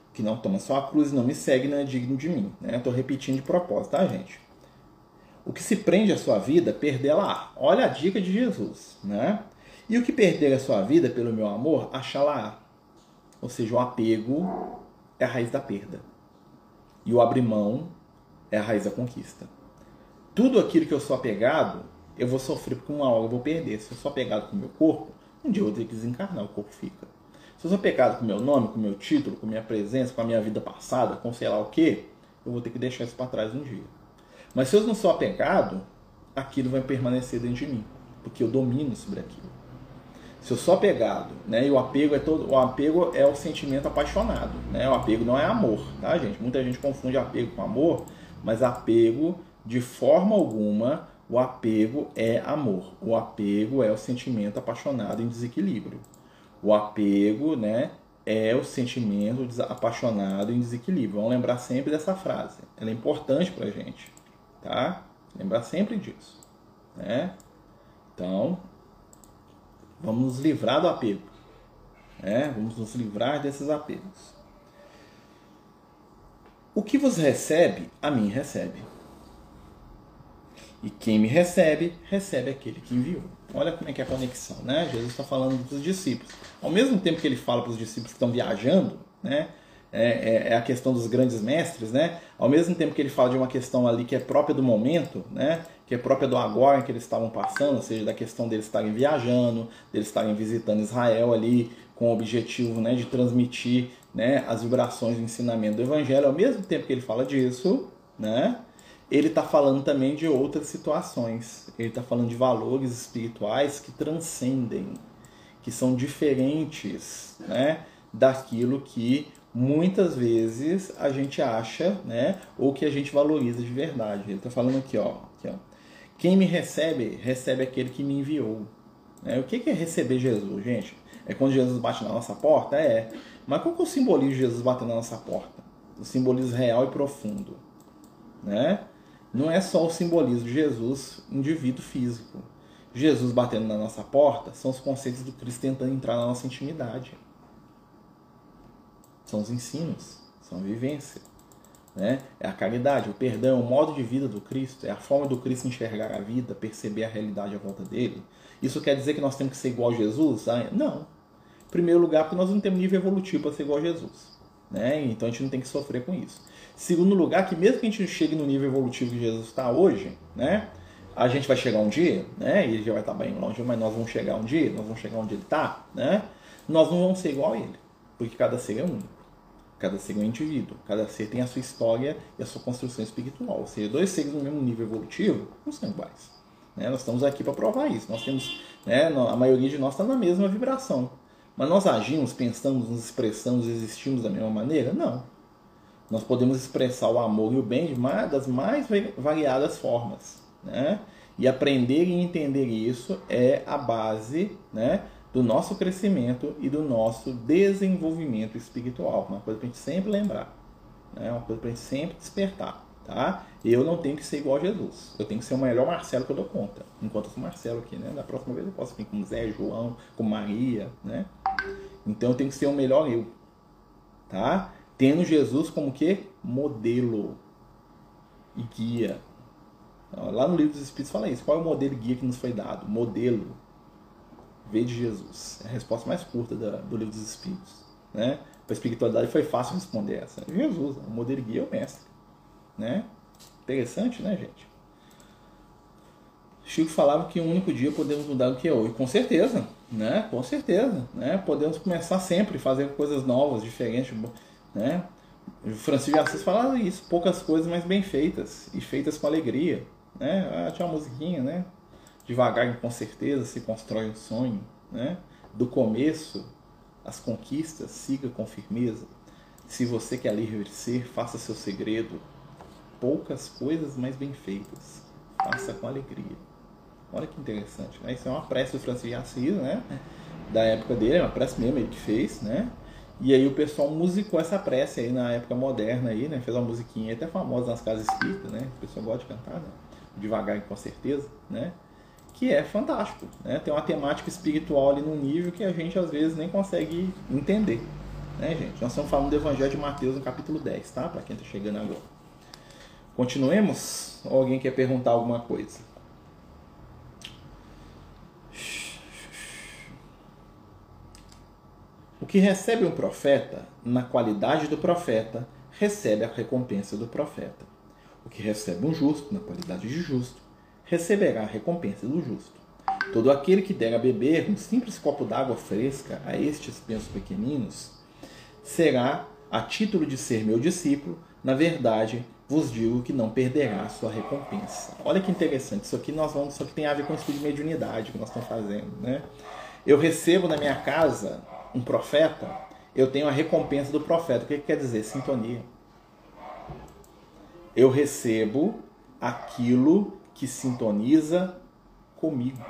O que não toma só a cruz e não me segue não é digno de mim. Né? Estou repetindo de propósito, tá, gente? O que se prende à sua vida, perdê-la. Olha a dica de Jesus, né? E o que perder a sua vida pelo meu amor, achá-la. Ou seja, o apego é a raiz da perda. E o abrir mão é a raiz da conquista. Tudo aquilo que eu sou apegado, eu vou sofrer porque uma hora eu vou perder. Se eu sou apegado com o meu corpo, um dia eu vou ter que desencarnar, o corpo fica. Se eu sou apegado com o meu nome, com o meu título, com a minha presença, com a minha vida passada, com sei lá o que, eu vou ter que deixar isso para trás um dia. Mas se eu não sou apegado, aquilo vai permanecer dentro de mim, porque eu domino sobre aquilo. Se eu sou apegado, né, e o apego é todo, o apego é o sentimento apaixonado, né? O apego não é amor, tá, gente? Muita gente confunde apego com amor, mas apego de forma alguma o apego é amor. O apego é o sentimento apaixonado em desequilíbrio. O apego, né, é o sentimento apaixonado em desequilíbrio. Vamos lembrar sempre dessa frase. Ela é importante pra gente tá? Lembrar sempre disso, né? Então, vamos nos livrar do apego, né? Vamos nos livrar desses apegos. O que você recebe, a mim recebe. E quem me recebe, recebe aquele que enviou. Olha como é que é a conexão, né? Jesus está falando dos discípulos. Ao mesmo tempo que ele fala para os discípulos que estão viajando, né? É, é, é, a questão dos grandes mestres, né? Ao mesmo tempo que ele fala de uma questão ali que é própria do momento, né? Que é própria do agora que eles estavam passando, ou seja, da questão deles estarem viajando, deles estarem visitando Israel ali com o objetivo, né, de transmitir, né, as vibrações do ensinamento do Evangelho. Ao mesmo tempo que ele fala disso, né? Ele está falando também de outras situações. Ele está falando de valores espirituais que transcendem, que são diferentes, né? Daquilo que muitas vezes a gente acha, né, ou que a gente valoriza de verdade. Ele está falando aqui, ó, quem me recebe, recebe aquele que me enviou. É, o que é receber Jesus, gente? É quando Jesus bate na nossa porta? É. Mas qual que é o simbolismo de Jesus batendo na nossa porta? O simbolismo real e profundo. Né? Não é só o simbolismo de Jesus, indivíduo físico. Jesus batendo na nossa porta são os conceitos do Cristo tentando entrar na nossa intimidade são os ensinos, são a vivência. Né? É a caridade, o perdão, o modo de vida do Cristo, é a forma do Cristo enxergar a vida, perceber a realidade à volta dele. Isso quer dizer que nós temos que ser igual a Jesus? Ah, não. Em primeiro lugar, porque nós não temos nível evolutivo para ser igual a Jesus. Né? Então a gente não tem que sofrer com isso. Segundo lugar, que mesmo que a gente chegue no nível evolutivo que Jesus está hoje, né? a gente vai chegar um dia, né? e ele já vai estar bem longe, mas nós vamos chegar um dia, nós vamos chegar onde ele está, né? nós não vamos ser igual a ele, porque cada ser é único. Cada ser é indivíduo, cada ser tem a sua história e a sua construção espiritual. Ou seja, dois seres no mesmo nível evolutivo não são iguais. Né? Nós estamos aqui para provar isso. Nós temos, né, a maioria de nós está na mesma vibração. Mas nós agimos, pensamos, nos expressamos, existimos da mesma maneira? Não. Nós podemos expressar o amor e o bem de das mais variadas formas. Né? E aprender e entender isso é a base né, do nosso crescimento e do nosso desenvolvimento espiritual. Uma coisa para a gente sempre lembrar, né? uma coisa para a gente sempre despertar. Tá? Eu não tenho que ser igual a Jesus. Eu tenho que ser o melhor Marcelo que eu dou conta. Enquanto eu sou Marcelo aqui, né? Da próxima vez eu posso vir com Zé, João, com Maria, né? Então eu tenho que ser o melhor eu. Tá? Tendo Jesus como que? Modelo e guia. Lá no livro dos Espíritos fala isso. Qual é o modelo guia que nos foi dado? Modelo veio de Jesus. É a resposta mais curta da, do livro dos Espíritos. Né? Para a espiritualidade foi fácil responder essa. Jesus, o modelo guia é o mestre. Né? Interessante, né, gente? Chico falava que um único dia podemos mudar o que é hoje. Com certeza, né? Com certeza, né? Podemos começar sempre, fazer coisas novas, diferentes, né? Francisco de Assis falava isso, poucas coisas, mas bem feitas e feitas com alegria, né? Ah, tinha uma musiquinha, né? Devagar e com certeza se constrói um sonho, né? Do começo, as conquistas, siga com firmeza. Se você quer livre ser, faça seu segredo. Poucas coisas, mas bem feitas. Faça com alegria. Olha que interessante, né? Isso é uma prece do Francisco de Assis, né? Da época dele, é uma prece mesmo ele que fez, né? E aí o pessoal musicou essa prece aí na época moderna aí, né? Fez uma musiquinha até famosa nas casas espíritas, né? O pessoal gosta de cantar, né? Devagar e com certeza, né? Que é fantástico. Né? Tem uma temática espiritual ali num nível que a gente às vezes nem consegue entender. Né, gente? Nós estamos falando do Evangelho de Mateus no capítulo 10, tá? Para quem está chegando agora. Continuemos? Ou alguém quer perguntar alguma coisa? O que recebe um profeta, na qualidade do profeta, recebe a recompensa do profeta. O que recebe um justo, na qualidade de justo, receberá a recompensa do justo. Todo aquele que der a beber um simples copo d'água fresca a estes pensos pequeninos, será, a título de ser meu discípulo, na verdade, vos digo que não perderá a sua recompensa. Olha que interessante, isso aqui nós vamos, isso aqui tem a ver com o estudo de mediunidade que nós estamos fazendo, né? Eu recebo na minha casa um profeta, eu tenho a recompensa do profeta. O que, que quer dizer? Sintonia. Eu recebo aquilo que sintoniza comigo.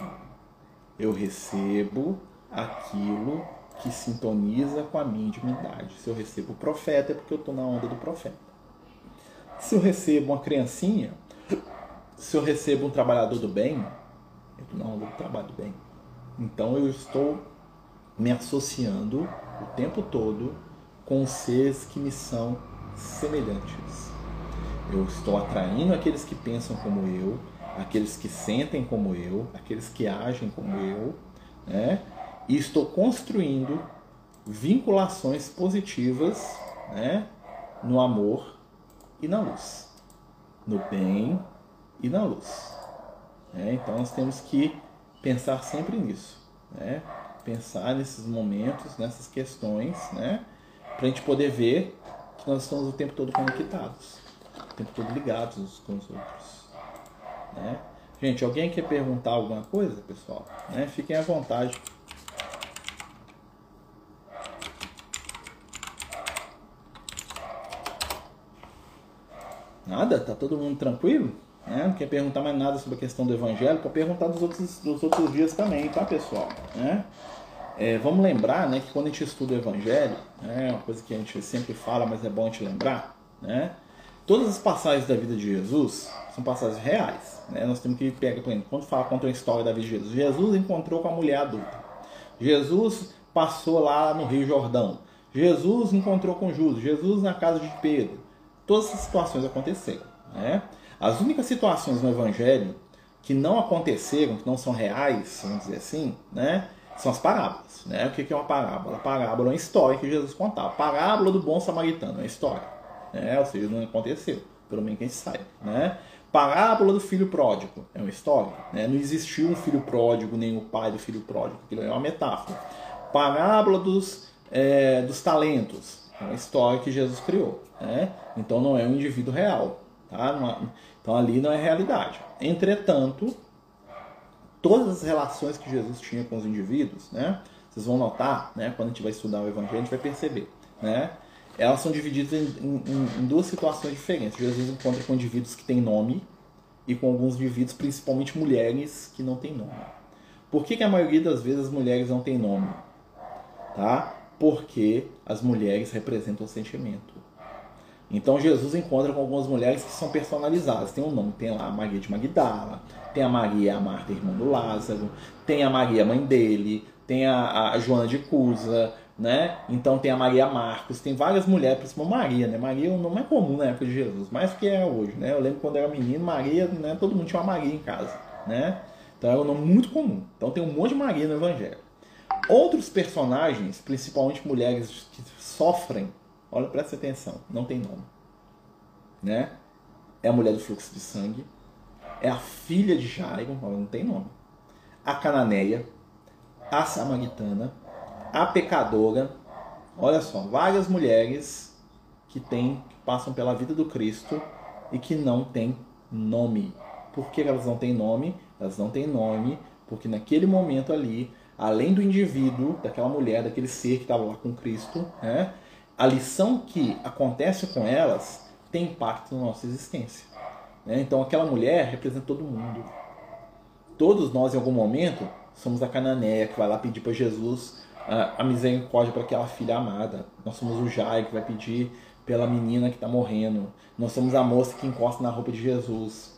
Eu recebo aquilo que sintoniza com a minha intimidade. Se eu recebo o profeta, é porque eu estou na onda do profeta. Se eu recebo uma criancinha, se eu recebo um trabalhador do bem, eu estou na onda do trabalho do bem. Então eu estou me associando o tempo todo com seres que me são semelhantes. Eu estou atraindo aqueles que pensam como eu, aqueles que sentem como eu, aqueles que agem como eu, né? E estou construindo vinculações positivas, né? No amor e na luz, no bem e na luz. Né? Então nós temos que pensar sempre nisso, né? Pensar nesses momentos, nessas questões, né? Para a gente poder ver que nós estamos o tempo todo conectados, o tempo todo ligados uns com os outros. Né? Gente, alguém quer perguntar alguma coisa, pessoal? Né? Fiquem à vontade. Nada? Tá todo mundo tranquilo? Né? Não quer perguntar mais nada sobre a questão do evangelho? Pode perguntar dos outros, dos outros dias também, tá, pessoal? Né? É, vamos lembrar né, que quando a gente estuda o evangelho, né, é uma coisa que a gente sempre fala, mas é bom a gente lembrar, né? Todas as passagens da vida de Jesus são passagens reais. Né? Nós temos que pegar, por exemplo, quando fala contra a história da vida de Jesus, Jesus encontrou com a mulher adulta. Jesus passou lá no Rio Jordão. Jesus encontrou com Judas. Jesus na casa de Pedro. Todas essas situações aconteceram. Né? As únicas situações no Evangelho que não aconteceram, que não são reais, vamos dizer assim, né? são as parábolas. Né? O que é uma parábola? A parábola é uma história que Jesus contava. Parábola do bom samaritano, é uma história né? ou seja, não aconteceu, pelo menos que a gente saiba. Né? Parábola do filho pródigo é uma história. Né? Não existiu um filho pródigo, nem o pai do filho pródigo, aquilo é uma metáfora. Parábola dos, é, dos talentos É uma história que Jesus criou. Né? Então não é um indivíduo real. Tá? Então ali não é realidade. Entretanto, todas as relações que Jesus tinha com os indivíduos, né? Vocês vão notar, né? Quando a gente vai estudar o Evangelho, a gente vai perceber, né? Elas são divididas em, em, em duas situações diferentes. Jesus encontra com indivíduos que têm nome e com alguns indivíduos, principalmente mulheres, que não têm nome. Por que, que a maioria das vezes as mulheres não têm nome? Tá? Porque as mulheres representam o sentimento. Então Jesus encontra com algumas mulheres que são personalizadas. Tem um nome, tem lá a Maria de Magdala, tem a Maria, a Marta, irmã do Lázaro, tem a Maria, mãe dele, tem a, a Joana de Cusa, né? Então tem a Maria Marcos, tem várias mulheres, principalmente Maria, né? Maria não é comum na época de Jesus, mais que é hoje, né? Eu lembro quando era menino, Maria, né? Todo mundo tinha uma Maria em casa, né? Então é um nome muito comum. Então tem um monte de Maria no Evangelho. Outros personagens, principalmente mulheres que sofrem, olha, presta atenção, não tem nome, né? É a mulher do fluxo de sangue, é a filha de Jairo, não tem nome. A cananeia, a samaritana, a pecadora. Olha só, várias mulheres que têm, que passam pela vida do Cristo e que não têm nome. Por que elas não têm nome? Elas não têm nome porque naquele momento ali, além do indivíduo, daquela mulher, daquele ser que estava lá com Cristo, né, a lição que acontece com elas tem impacto na nossa existência. Né? Então aquela mulher representa todo mundo. Todos nós, em algum momento, somos a cananeia que vai lá pedir para Jesus a, a misericórdia para aquela filha amada. Nós somos o Jai que vai pedir pela menina que está morrendo. Nós somos a moça que encosta na roupa de Jesus.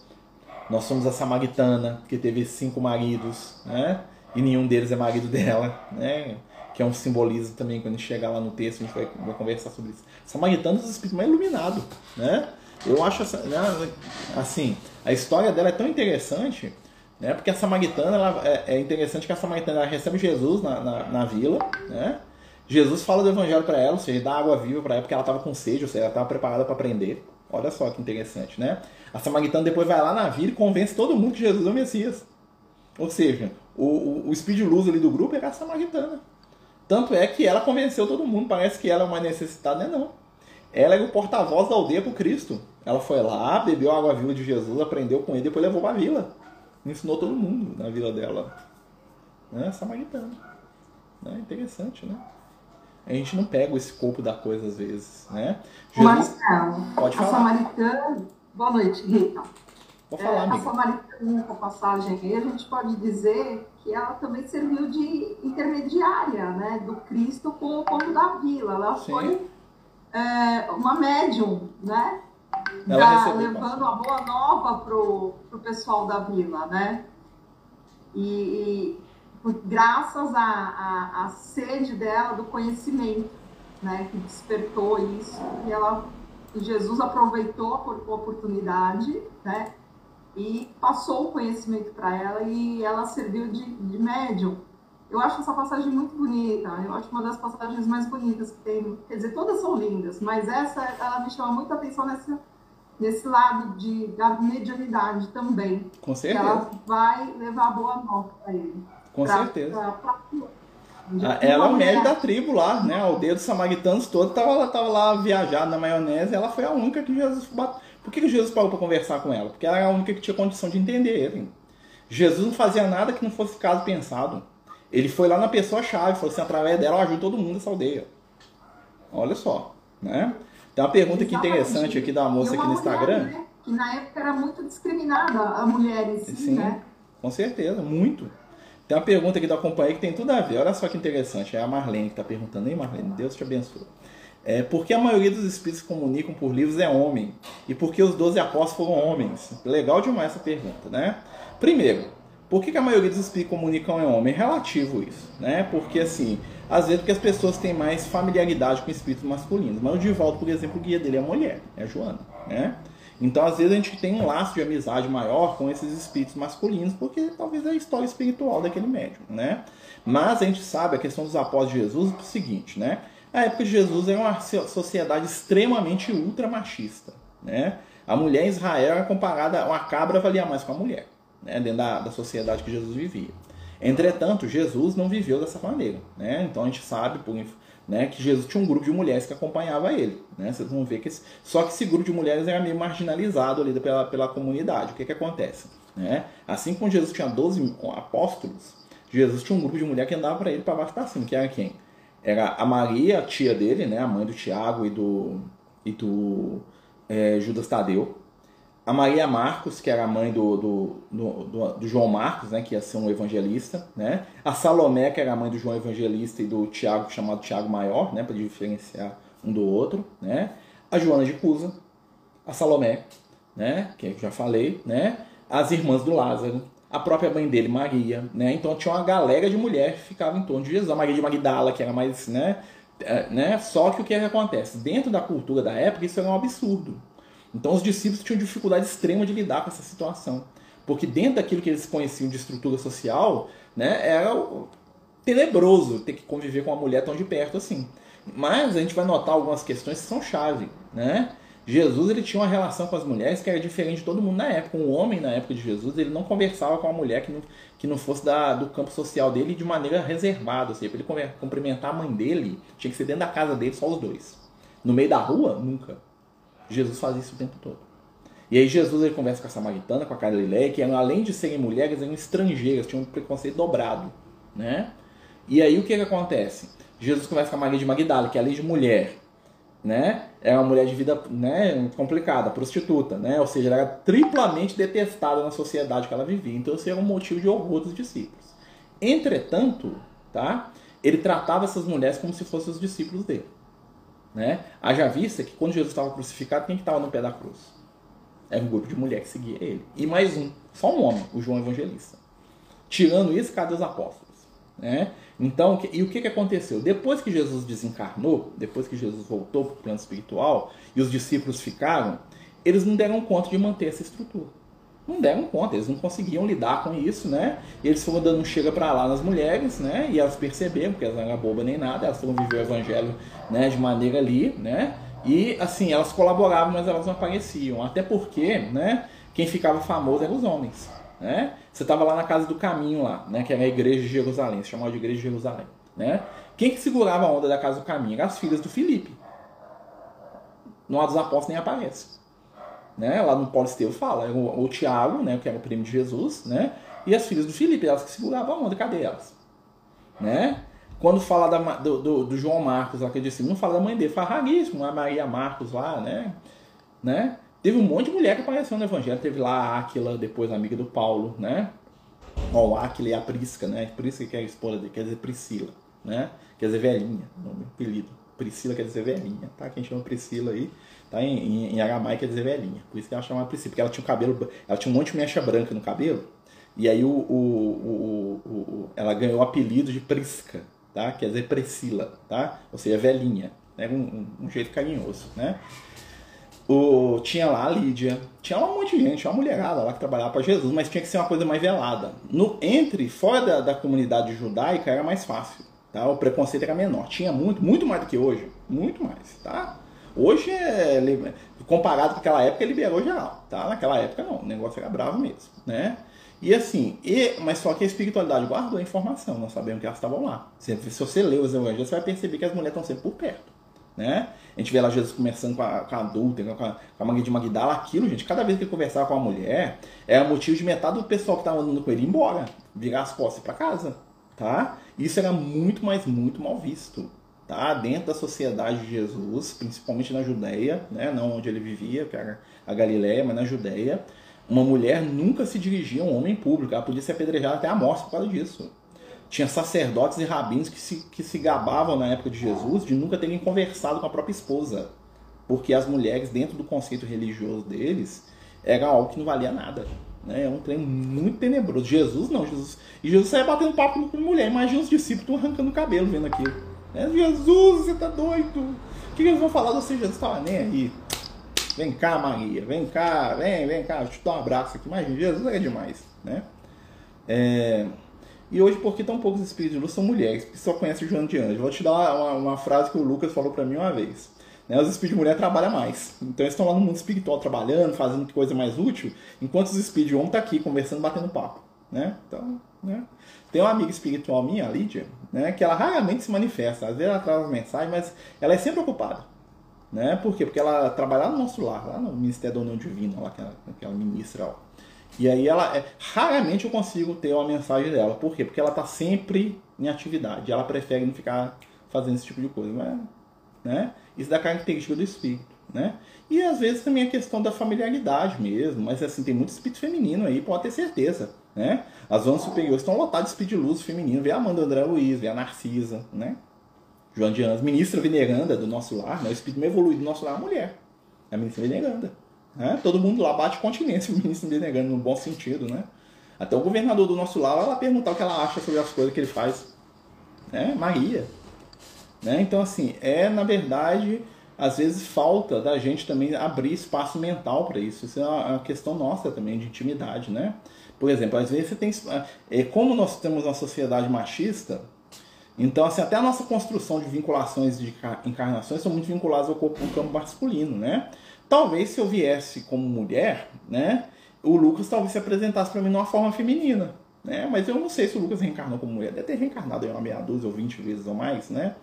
Nós somos a samaritana que teve cinco maridos, né? E nenhum deles é marido dela, né? Que é um simbolismo também quando a gente chegar lá no texto a gente vai, vai conversar sobre isso. Samaritana é os espíritos mais iluminados, né? Eu acho né, assim, a história dela é tão interessante né? Porque a samaritana, ela, é, é interessante que a samaritana recebe Jesus na, na, na vila, né? Jesus fala do evangelho para ela, ou seja, dá água viva para ela porque ela estava com sede, ou seja, ela estava preparada para aprender. Olha só que interessante, né? A samaritana depois vai lá na vila e convence todo mundo que Jesus é o Messias. Ou seja, o, o, o speed luz ali do grupo era a samaritana. Tanto é que ela convenceu todo mundo, parece que ela é uma necessitada, né? Não. Ela é o porta-voz da aldeia para Cristo. Ela foi lá, bebeu a água viva de Jesus, aprendeu com ele, depois levou para a vila ensinou todo mundo na vila dela. Né? Samaritana. Né? Interessante, né? A gente não pega esse corpo da coisa às vezes, né? Jesus... Marcelo, pode falar. a samaritana... Boa noite, Rita. Vou falar, é, a samaritana, com a passagem aí, a gente pode dizer que ela também serviu de intermediária, né? Do Cristo com o povo da vila. Ela Sim. foi é, uma médium, né? Da, levando a boa nova pro, pro pessoal da vila, né? E, e graças à sede dela do conhecimento, né? Que despertou isso e ela Jesus aproveitou a oportunidade, né? E passou o conhecimento para ela e ela serviu de, de médium. Eu acho essa passagem muito bonita. Eu acho uma das passagens mais bonitas que tem. Quer dizer, todas são lindas, mas essa ela me chama muita atenção nessa nesse lado de, da mediunidade também. Com certeza. ela vai levar boa nota para ele. Com pra, certeza. Pra, pra, ah, ela é o médico da tribo lá, né? A aldeia dos samaritanos todo tava, lá, tava lá viajado na maionese ela foi a única que Jesus bateu. Por que, que Jesus parou para conversar com ela? Porque ela era a única que tinha condição de entender ele. Jesus não fazia nada que não fosse caso pensado. Ele foi lá na pessoa-chave, falou assim, através dela eu ajudo todo mundo nessa aldeia. Olha só, né? Tem uma pergunta aqui interessante aqui da moça aqui no Instagram. Mulher, né? Que na época era muito discriminada a mulher em si, Sim, né? Com certeza, muito. Tem uma pergunta aqui da companhia que tem tudo a ver. Olha só que interessante. É a Marlene que está perguntando. Ei, Marlene, Deus te abençoe. É, por que a maioria dos espíritos que comunicam por livros é homem? E por que os 12 apóstolos foram homens? Legal demais essa pergunta, né? Primeiro, por que, que a maioria dos espíritos comunicam é homem? É relativo isso, né? Porque assim, às vezes porque as pessoas têm mais familiaridade com espíritos masculinos. Mas o Divaldo, por exemplo, o guia dele é a mulher, é a Joana, né? Então, às vezes, a gente tem um laço de amizade maior com esses espíritos masculinos, porque talvez é a história espiritual daquele médium, né? Mas a gente sabe a questão dos apóstolos de Jesus é o seguinte, né? A época de Jesus era uma sociedade extremamente ultramachista, né? A mulher em Israel era comparada, uma cabra valia mais com a mulher, né? Dentro da, da sociedade que Jesus vivia. Entretanto, Jesus não viveu dessa maneira. Né? Então a gente sabe por, né, que Jesus tinha um grupo de mulheres que acompanhava ele. Né? Vocês vão ver que esse, só que esse grupo de mulheres era meio marginalizado ali pela, pela comunidade. O que, que acontece? Né? Assim como Jesus tinha 12 apóstolos, Jesus tinha um grupo de mulheres que andava para ele para baixo para cima, que era quem? Era a Maria, a tia dele, né, a mãe do Tiago e do, e do é, Judas Tadeu. A Maria Marcos, que era a mãe do, do, do, do, João Marcos, né, que ia ser um evangelista. Né? A Salomé, que era a mãe do João Evangelista e do Tiago, chamado Tiago Maior, né, para diferenciar um do outro. Né? A Joana de Cusa, a Salomé, né, que eu já falei, né? as irmãs do Lázaro, a própria mãe dele, Maria. Né? Então tinha uma galera de mulher que ficava em torno de Jesus. A Maria de Magdala, que era mais. Né, é, né? Só que o é que acontece? Dentro da cultura da época, isso era um absurdo. Então os discípulos tinham dificuldade extrema de lidar com essa situação. Porque dentro daquilo que eles conheciam de estrutura social, né, era tenebroso ter que conviver com uma mulher tão de perto assim. Mas a gente vai notar algumas questões que são chave, né? Jesus ele tinha uma relação com as mulheres que era diferente de todo mundo na época. Um homem na época de Jesus ele não conversava com uma mulher que não, que não fosse da, do campo social dele de maneira reservada. Ou seja, para ele cumprimentar a mãe dele, tinha que ser dentro da casa dele só os dois. No meio da rua, nunca. Jesus fazia isso o tempo todo. E aí Jesus ele conversa com a samaritana, com a Galileia, que além de serem mulheres, eram estrangeiras, tinham um preconceito dobrado, né? E aí o que, que acontece? Jesus conversa com a Maria de Magdala, que além de mulher, né, é uma mulher de vida né, complicada, prostituta, né? Ou seja, ela era triplamente detestada na sociedade que ela vivia. Então isso era um motivo de orgulho dos discípulos. Entretanto, tá? Ele tratava essas mulheres como se fossem os discípulos dele. Né? Haja vista que quando Jesus estava crucificado, quem estava no pé da cruz? Era um grupo de mulher que seguia ele. E mais um, só um homem, o João Evangelista. Tirando isso, cadê os apóstolos? Né? Então, e o que, que aconteceu? Depois que Jesus desencarnou, depois que Jesus voltou para o plano espiritual e os discípulos ficaram, eles não deram conta de manter essa estrutura não deram conta, eles não conseguiam lidar com isso, né? Eles foram dando um chega para lá nas mulheres, né? E elas perceberam, porque elas não eram bobas nem nada, elas foram viver o evangelho né, de maneira ali, né? E assim, elas colaboravam, mas elas não apareciam. Até porque, né? Quem ficava famoso eram os homens, né? Você estava lá na casa do caminho lá, né? Que era a igreja de Jerusalém, se chamava de igreja de Jerusalém, né? Quem que segurava a onda da casa do caminho? Eram as filhas do Filipe. No dos Apóstolos nem aparece né? Lá no Estevam fala, o, o Tiago, né, que era o primo de Jesus, né? E as filhas do Filipe, elas que seguravam a onda, cadê elas? Né? Quando fala da, do, do, do, João Marcos, lá que eu disse, não fala da mãe dele, fala raríssimo, a Maria Marcos lá, né? né? Teve um monte de mulher que apareceu no Evangelho, teve lá a Áquila, depois a amiga do Paulo, né? Ó, o Áquila e a Prisca, né? Prisca que é a esposa dele, quer dizer Priscila, né? Quer dizer velhinha, nome, apelido. Priscila quer dizer velhinha, tá? Quem chama Priscila aí Tá? Em, em, em aramaico quer dizer velhinha. Por isso que ela chamava Priscila. Porque ela tinha o cabelo. Ela tinha um monte de mecha branca no cabelo. E aí o, o, o, o ela ganhou o apelido de Prisca, tá? Quer dizer Priscila, tá? Ou seja, velhinha. Era um, um, um jeito carinhoso, né? O, tinha lá a Lídia, tinha um monte de gente, tinha uma mulherada lá que trabalhava para Jesus, mas tinha que ser uma coisa mais velada. No, entre, fora da, da comunidade judaica, era mais fácil, tá? O preconceito era menor. Tinha muito, muito mais do que hoje, muito mais, tá? Hoje, é, comparado com aquela época, liberou geral, tá? Naquela época não, o negócio era bravo mesmo, né? E assim, e, mas só que a espiritualidade guardou a informação, nós sabemos que elas estavam lá. Se, se você ler os evangelhos, você vai perceber que as mulheres estão sempre por perto, né? A gente vê lá Jesus conversando com a, com a adulta, com a, com a de Magdala, aquilo, gente, cada vez que ele conversava com a mulher, era motivo de metade do pessoal que estava andando com ele ir embora, virar as costas para casa, tá? Isso era muito, mais muito mal visto tá? dentro da sociedade de Jesus, principalmente na Judéia, né? não onde ele vivia, que era a Galiléia, mas na Judéia, uma mulher nunca se dirigia a um homem público, ela podia ser apedrejada até a morte por causa disso. Tinha sacerdotes e rabinos que se, que se gabavam na época de Jesus de nunca terem conversado com a própria esposa, porque as mulheres, dentro do conceito religioso deles, era algo que não valia nada. Né? É um trem muito tenebroso. Jesus não, Jesus. E Jesus saia batendo papo com mulher. Imagina os discípulos arrancando o cabelo vendo aquilo. É, Jesus, você tá doido? O que, eles vão falar de você? Jesus tava nem aí. Vem cá, Maria, vem cá, vem, vem cá, deixa eu te dar um abraço aqui. Imagina, Jesus é demais, né? É... E hoje, porque tão poucos espíritos de luz são mulheres, que só conhecem João de Anjo. Vou te dar uma, uma, frase que o Lucas falou para mim uma vez. Né? Os espíritos de mulher trabalham mais. Então eles estão lá no mundo espiritual trabalhando, fazendo coisa mais útil, enquanto os espíritos de homem estão tá aqui conversando, batendo papo. né? Então, né? Tem uma amiga espiritual minha, a Lídia, né? Que ela raramente se manifesta. Às vezes ela traz mensagem, mas ela é sempre ocupada. Né? Por quê? Porque ela trabalha no nosso lar, lá no Ministério da União Divina, lá que ela, que ela ministra. Ó. E aí ela é, raramente eu consigo ter uma mensagem dela. Por quê? Porque ela está sempre em atividade. Ela prefere não ficar fazendo esse tipo de coisa. Mas, né? Isso da característica do espírito. Né? E às vezes também a questão da familiaridade mesmo, mas assim, tem muito espírito feminino aí, pode ter certeza. Né? As zonas superiores estão lotadas de espírito de luz feminino, vê a Amanda André Luiz, vê a Narcisa, né? João de Anos, ministra veneranda do nosso lar, né? o espírito evoluído do nosso lar é a mulher, é a ministra veneranda. Né? Todo mundo lá bate continência, o ministro veneranda, no bom sentido. Né? Até o governador do nosso lar, ela perguntar o que ela acha sobre as coisas que ele faz. Né? Maria. Né? Então, assim, é na verdade, às vezes falta da gente também abrir espaço mental para isso. Isso é uma questão nossa também, de intimidade. Né? Por exemplo, às vezes você tem. É, como nós temos uma sociedade machista, então, assim, até a nossa construção de vinculações de encarnações são muito vinculadas ao corpo no campo masculino, né? Talvez se eu viesse como mulher, né? O Lucas talvez se apresentasse para mim numa forma feminina, né? Mas eu não sei se o Lucas reencarnou como mulher. Deve ter reencarnado aí uma meia dúzia ou vinte vezes ou mais, né?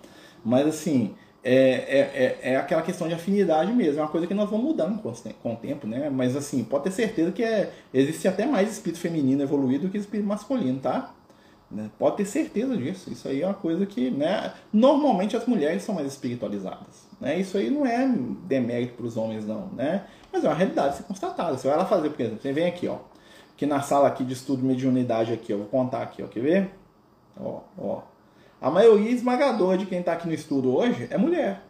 Mas, assim, é, é, é, é, aquela questão de afinidade mesmo. É uma coisa que nós vamos mudando com, o tempo, né? Mas, assim, pode ter certeza que é, existe até mais espírito feminino evoluído do que espírito masculino, tá? Né? Pode ter certeza disso. Isso aí é uma coisa que, né? Normalmente as mulheres são mais espiritualizadas. Né? Isso aí não é demérito para os homens, não, né? Mas é uma realidade ser constatada. Você vai lá fazer, por exemplo, você vem aqui, ó. Aqui na sala aqui de estudo de mediunidade aqui, eu vou contar aqui, ó. Quer ver? Ó, ó. A maioria esmagadora de quem está aqui no estudo hoje é mulher.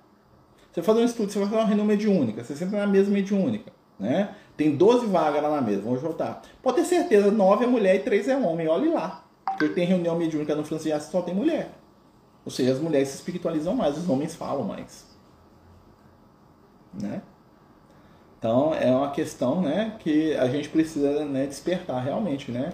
Você fazer um estudo, você vai fazer uma reunião mediúnica, você sempre na mesa mediúnica, né? Tem 12 vagas lá na mesa, vamos juntar. Pode ter certeza, 9 é mulher e 3 é homem, olhe lá. Porque tem reunião mediúnica no francês só tem mulher. Ou seja, as mulheres se espiritualizam mais, os homens falam mais. Né? Então é uma questão né, que a gente precisa né, despertar realmente. Né?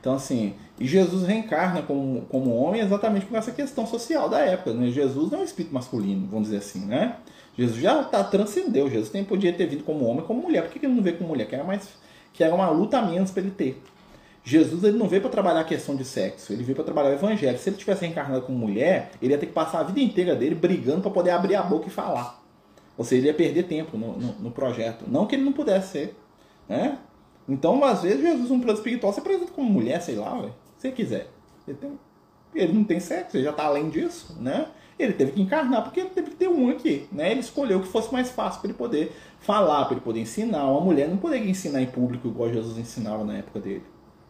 Então, assim, e Jesus reencarna como, como homem exatamente por essa questão social da época. Né? Jesus não é um espírito masculino, vamos dizer assim, né? Jesus já tá, transcendeu. Jesus tem, podia ter vindo como homem como mulher. Por que, que ele não veio como mulher? Que era, mais, que era uma luta a menos para ele ter. Jesus ele não veio para trabalhar a questão de sexo, ele veio para trabalhar o evangelho. Se ele tivesse reencarnado como mulher, ele ia ter que passar a vida inteira dele brigando para poder abrir a boca e falar. Ou seja, ele ia perder tempo no, no, no, projeto. Não que ele não pudesse ser. Né? Então, às vezes, Jesus, um plano espiritual, se apresenta como mulher, sei lá, véio, se quiser. Ele, tem, ele não tem sexo, ele já está além disso. Né? Ele teve que encarnar porque ele teve que ter um aqui. Né? Ele escolheu que fosse mais fácil para ele poder falar, para ele poder ensinar. Uma mulher não poderia ensinar em público igual Jesus ensinava na época dele.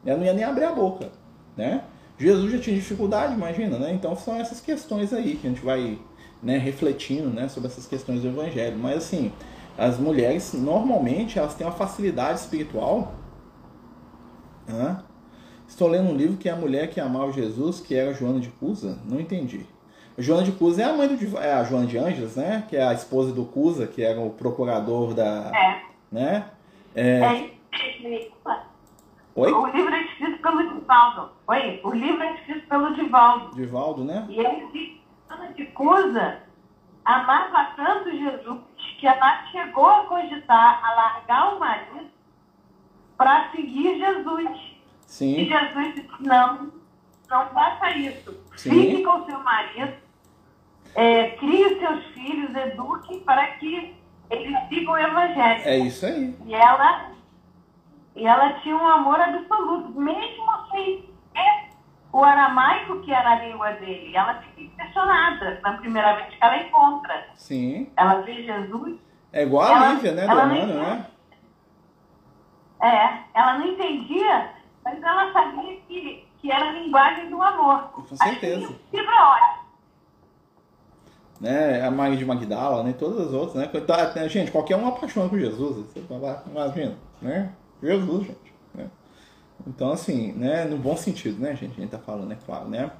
Ela não ia nem abrir a boca, né? Jesus já tinha dificuldade, imagina, né? Então são essas questões aí que a gente vai né, refletindo né, sobre essas questões do Evangelho. Mas assim, as mulheres normalmente elas têm uma facilidade espiritual. Né? Estou lendo um livro que é a mulher que amava Jesus, que era Joana de Cusa. Não entendi. Joana de Cusa é a mãe do é a Joana de Anjos, né? Que é a esposa do Cusa, que era o procurador da, é. né? É, é Oi? O livro é escrito pelo Divaldo. Oi? O livro é escrito pelo Divaldo. Divaldo, né? E ele diz Ana de Cusa amava tanto Jesus que ela chegou a cogitar a largar o marido para seguir Jesus. Sim. E Jesus disse, não, não faça isso. Sim. Fique com seu marido, é, crie seus filhos, eduque para que eles sigam o evangelho. É isso aí. E ela e ela tinha um amor absoluto, mesmo sem o aramaico que era a língua dele. Ela fica impressionada na primeira vez que ela encontra. Sim. Ela vê Jesus. É igual a Lívia, né, do Emmanuel, né? É, ela não entendia, mas ela sabia que, que era a linguagem do amor. Com certeza. Fibra ótica. Né, a Maria de Magdala, né, todas as outras, né? Tá, gente, qualquer um apaixona por Jesus, você imagina, né? Jesus, gente. Né? Então, assim, né, no bom sentido, né, gente? A gente tá falando, é claro, né?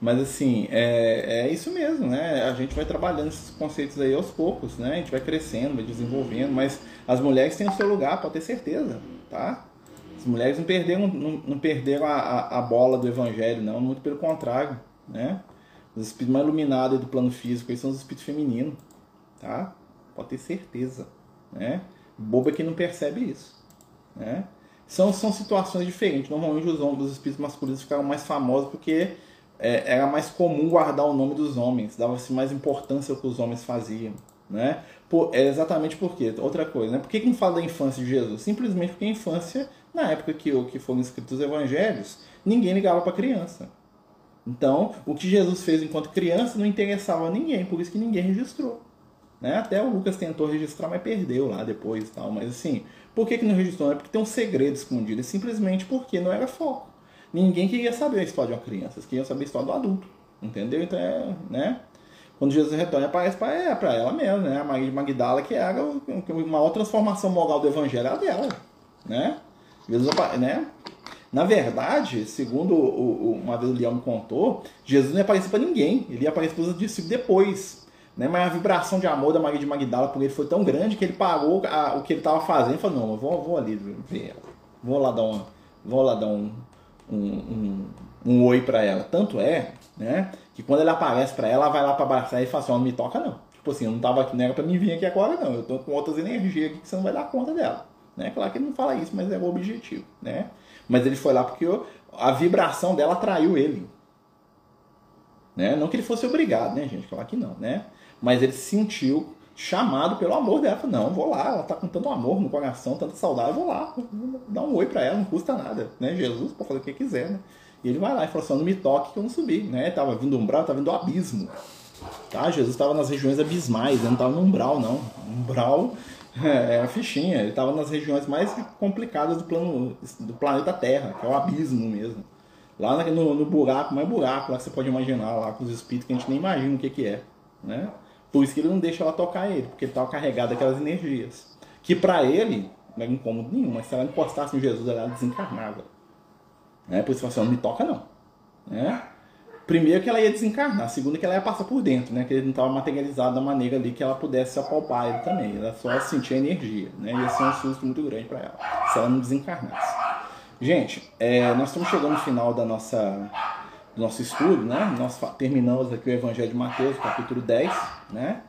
Mas, assim, é, é isso mesmo, né? A gente vai trabalhando esses conceitos aí aos poucos, né? A gente vai crescendo, vai desenvolvendo, mas as mulheres têm o seu lugar, pode ter certeza, tá? As mulheres não perderam, não, não perderam a, a, a, bola do evangelho, não, muito pelo contrário, né? Os espíritos mais iluminados do plano físico são os espíritos femininos, tá? Pode ter certeza, né? Boba que não percebe isso. Né? São, são situações diferentes. Normalmente os homens, os espíritos masculinos ficaram mais famosos porque é, era mais comum guardar o nome dos homens, dava-se mais importância ao que os homens faziam. Né? Por, é exatamente porque outra coisa, né? Por que, que não fala da infância de Jesus? Simplesmente porque a infância, na época que, que foram escritos os evangelhos, ninguém ligava para criança. Então, o que Jesus fez enquanto criança não interessava a ninguém, por isso que ninguém registrou. Né? Até o Lucas tentou registrar, mas perdeu lá depois e tal. Mas assim, por que, que não registrou? É porque tem um segredo escondido, é simplesmente porque não era foco. Ninguém queria saber a história de uma criança, eles queriam saber a história do adulto. Entendeu? Então é, né? Quando Jesus retorna, aparece para é, para ela mesmo, né? A Maria de Magdala, que era uma maior transformação moral do evangelho era dela, né? Né? Na verdade, segundo o, o, uma vez o Leão contou, Jesus não ia aparecer para ninguém, ele ia aparecer para os discípulos depois. Né? Mas a vibração de amor da Maria de Magdala por ele foi tão grande que ele parou a, o que ele estava fazendo e falou: Não, eu vou, vou ali ver ela. Vou lá dar, uma, vou lá dar um, um, um, um oi para ela. Tanto é né, que quando ele aparece para ela, ela vai lá para abraçar e fala assim: Não me toca, não. Tipo assim, eu não tava aqui, não era para mim vir aqui agora, não. Eu tô com outras energias aqui que você não vai dar conta dela. Né? Claro que ele não fala isso, mas é o objetivo. Né? Mas ele foi lá porque a vibração dela atraiu ele. Né? Não que ele fosse obrigado, né, gente? Claro que não, né? Mas ele se sentiu chamado pelo amor dela. Falou, não, vou lá, ela tá com tanto amor no coração, tanta saudade, vou lá, vou dar um oi para ela, não custa nada, né? Jesus pode fazer o que quiser, né? E ele vai lá e falou assim, não me toque que eu não subi, né? Tava vindo do umbral, tava vindo do abismo. Tá? Jesus estava nas regiões abismais, ele não estava no umbral, não. Umbral é, é a fichinha. Ele estava nas regiões mais complicadas do, plano, do planeta Terra, que é o abismo mesmo. Lá no, no buraco, mais buraco lá que você pode imaginar, lá com os espíritos que a gente nem imagina o que, que é. Né? Por isso que ele não deixa ela tocar ele, porque ele estava carregado daquelas energias. Que para ele não é incômodo nenhum, mas se ela encostasse em Jesus, ela desencarnava. Né? Por isso ele assim, não me toca não. Né? Primeiro que ela ia desencarnar, segundo que ela ia passar por dentro, né? Que ele não estava materializado da maneira ali que ela pudesse apalpar ele também. Ela só sentia energia, né? Ia ser um susto muito grande para ela, se ela não desencarnasse. Gente, é, nós estamos chegando no final da nossa, do nosso estudo, né? Nós terminamos aqui o Evangelho de Mateus, capítulo 10, né?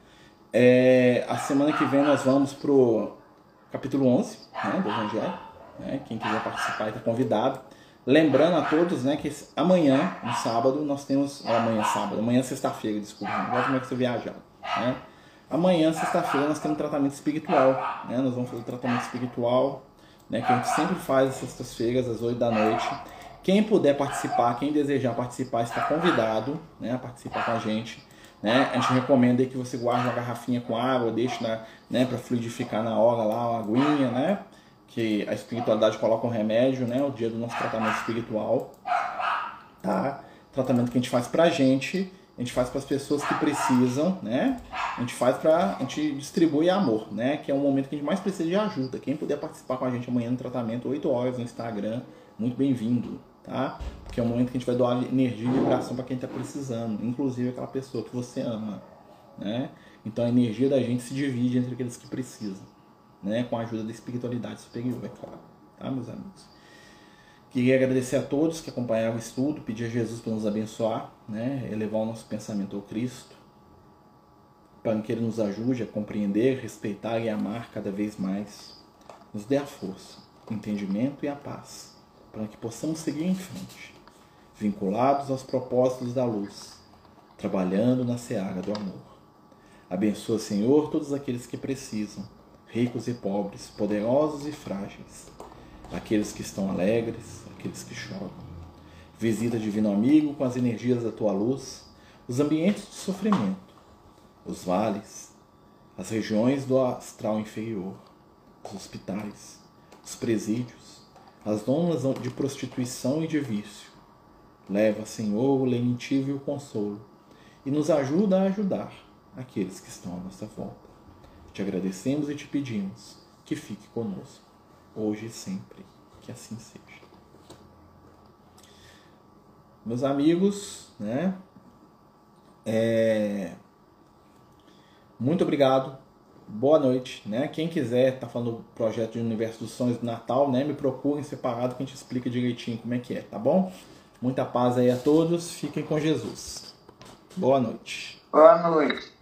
É, a semana que vem nós vamos pro capítulo 11, né, do Evangelho. Né? Quem quiser participar está convidado. Lembrando a todos, né, que amanhã, no sábado, nós temos. amanhã, sábado, amanhã, sexta-feira, desculpa, não como é que você viajar. Né? Amanhã, sexta-feira, nós temos tratamento espiritual. Né? Nós vamos fazer tratamento espiritual, né, que a gente sempre faz às sextas-feiras, às 8 da noite. Quem puder participar, quem desejar participar, está convidado né, a participar com a gente. Né? A gente recomenda que você guarde uma garrafinha com água, deixe né, para fluidificar na hora lá, uma aguinha, né? Que a espiritualidade coloca um remédio, né? O dia do nosso tratamento espiritual, tá? Tratamento que a gente faz pra gente, a gente faz para as pessoas que precisam, né? A gente faz para a gente distribui amor, né? Que é um momento que a gente mais precisa de ajuda. Quem puder participar com a gente amanhã no tratamento, 8 horas no Instagram, muito bem-vindo, tá? Porque é um momento que a gente vai doar energia e vibração para quem está precisando, inclusive aquela pessoa que você ama, né? Então a energia da gente se divide entre aqueles que precisam né, com a ajuda da espiritualidade superior, é claro, tá, meus amigos? Queria agradecer a todos que acompanharam o estudo, pedir a Jesus para nos abençoar, né, elevar o nosso pensamento ao Cristo, para que Ele nos ajude a compreender, respeitar e amar cada vez mais, nos dê a força, o entendimento e a paz, para que possamos seguir em frente, vinculados aos propósitos da luz, trabalhando na seara do amor. Abençoa, Senhor, todos aqueles que precisam ricos e pobres, poderosos e frágeis, aqueles que estão alegres, aqueles que choram. Visita divino amigo com as energias da tua luz, os ambientes de sofrimento, os vales, as regiões do astral inferior, os hospitais, os presídios, as donas de prostituição e de vício. Leva, Senhor, o lenitivo e o consolo, e nos ajuda a ajudar aqueles que estão à nossa volta. Te agradecemos e te pedimos que fique conosco, hoje e sempre. Que assim seja. Meus amigos, né? É... Muito obrigado. Boa noite, né? Quem quiser tá falando do projeto de Universo dos Sonhos do Natal, né? Me procurem separado que a gente explica direitinho como é que é, tá bom? Muita paz aí a todos. Fiquem com Jesus. Boa noite. Boa noite.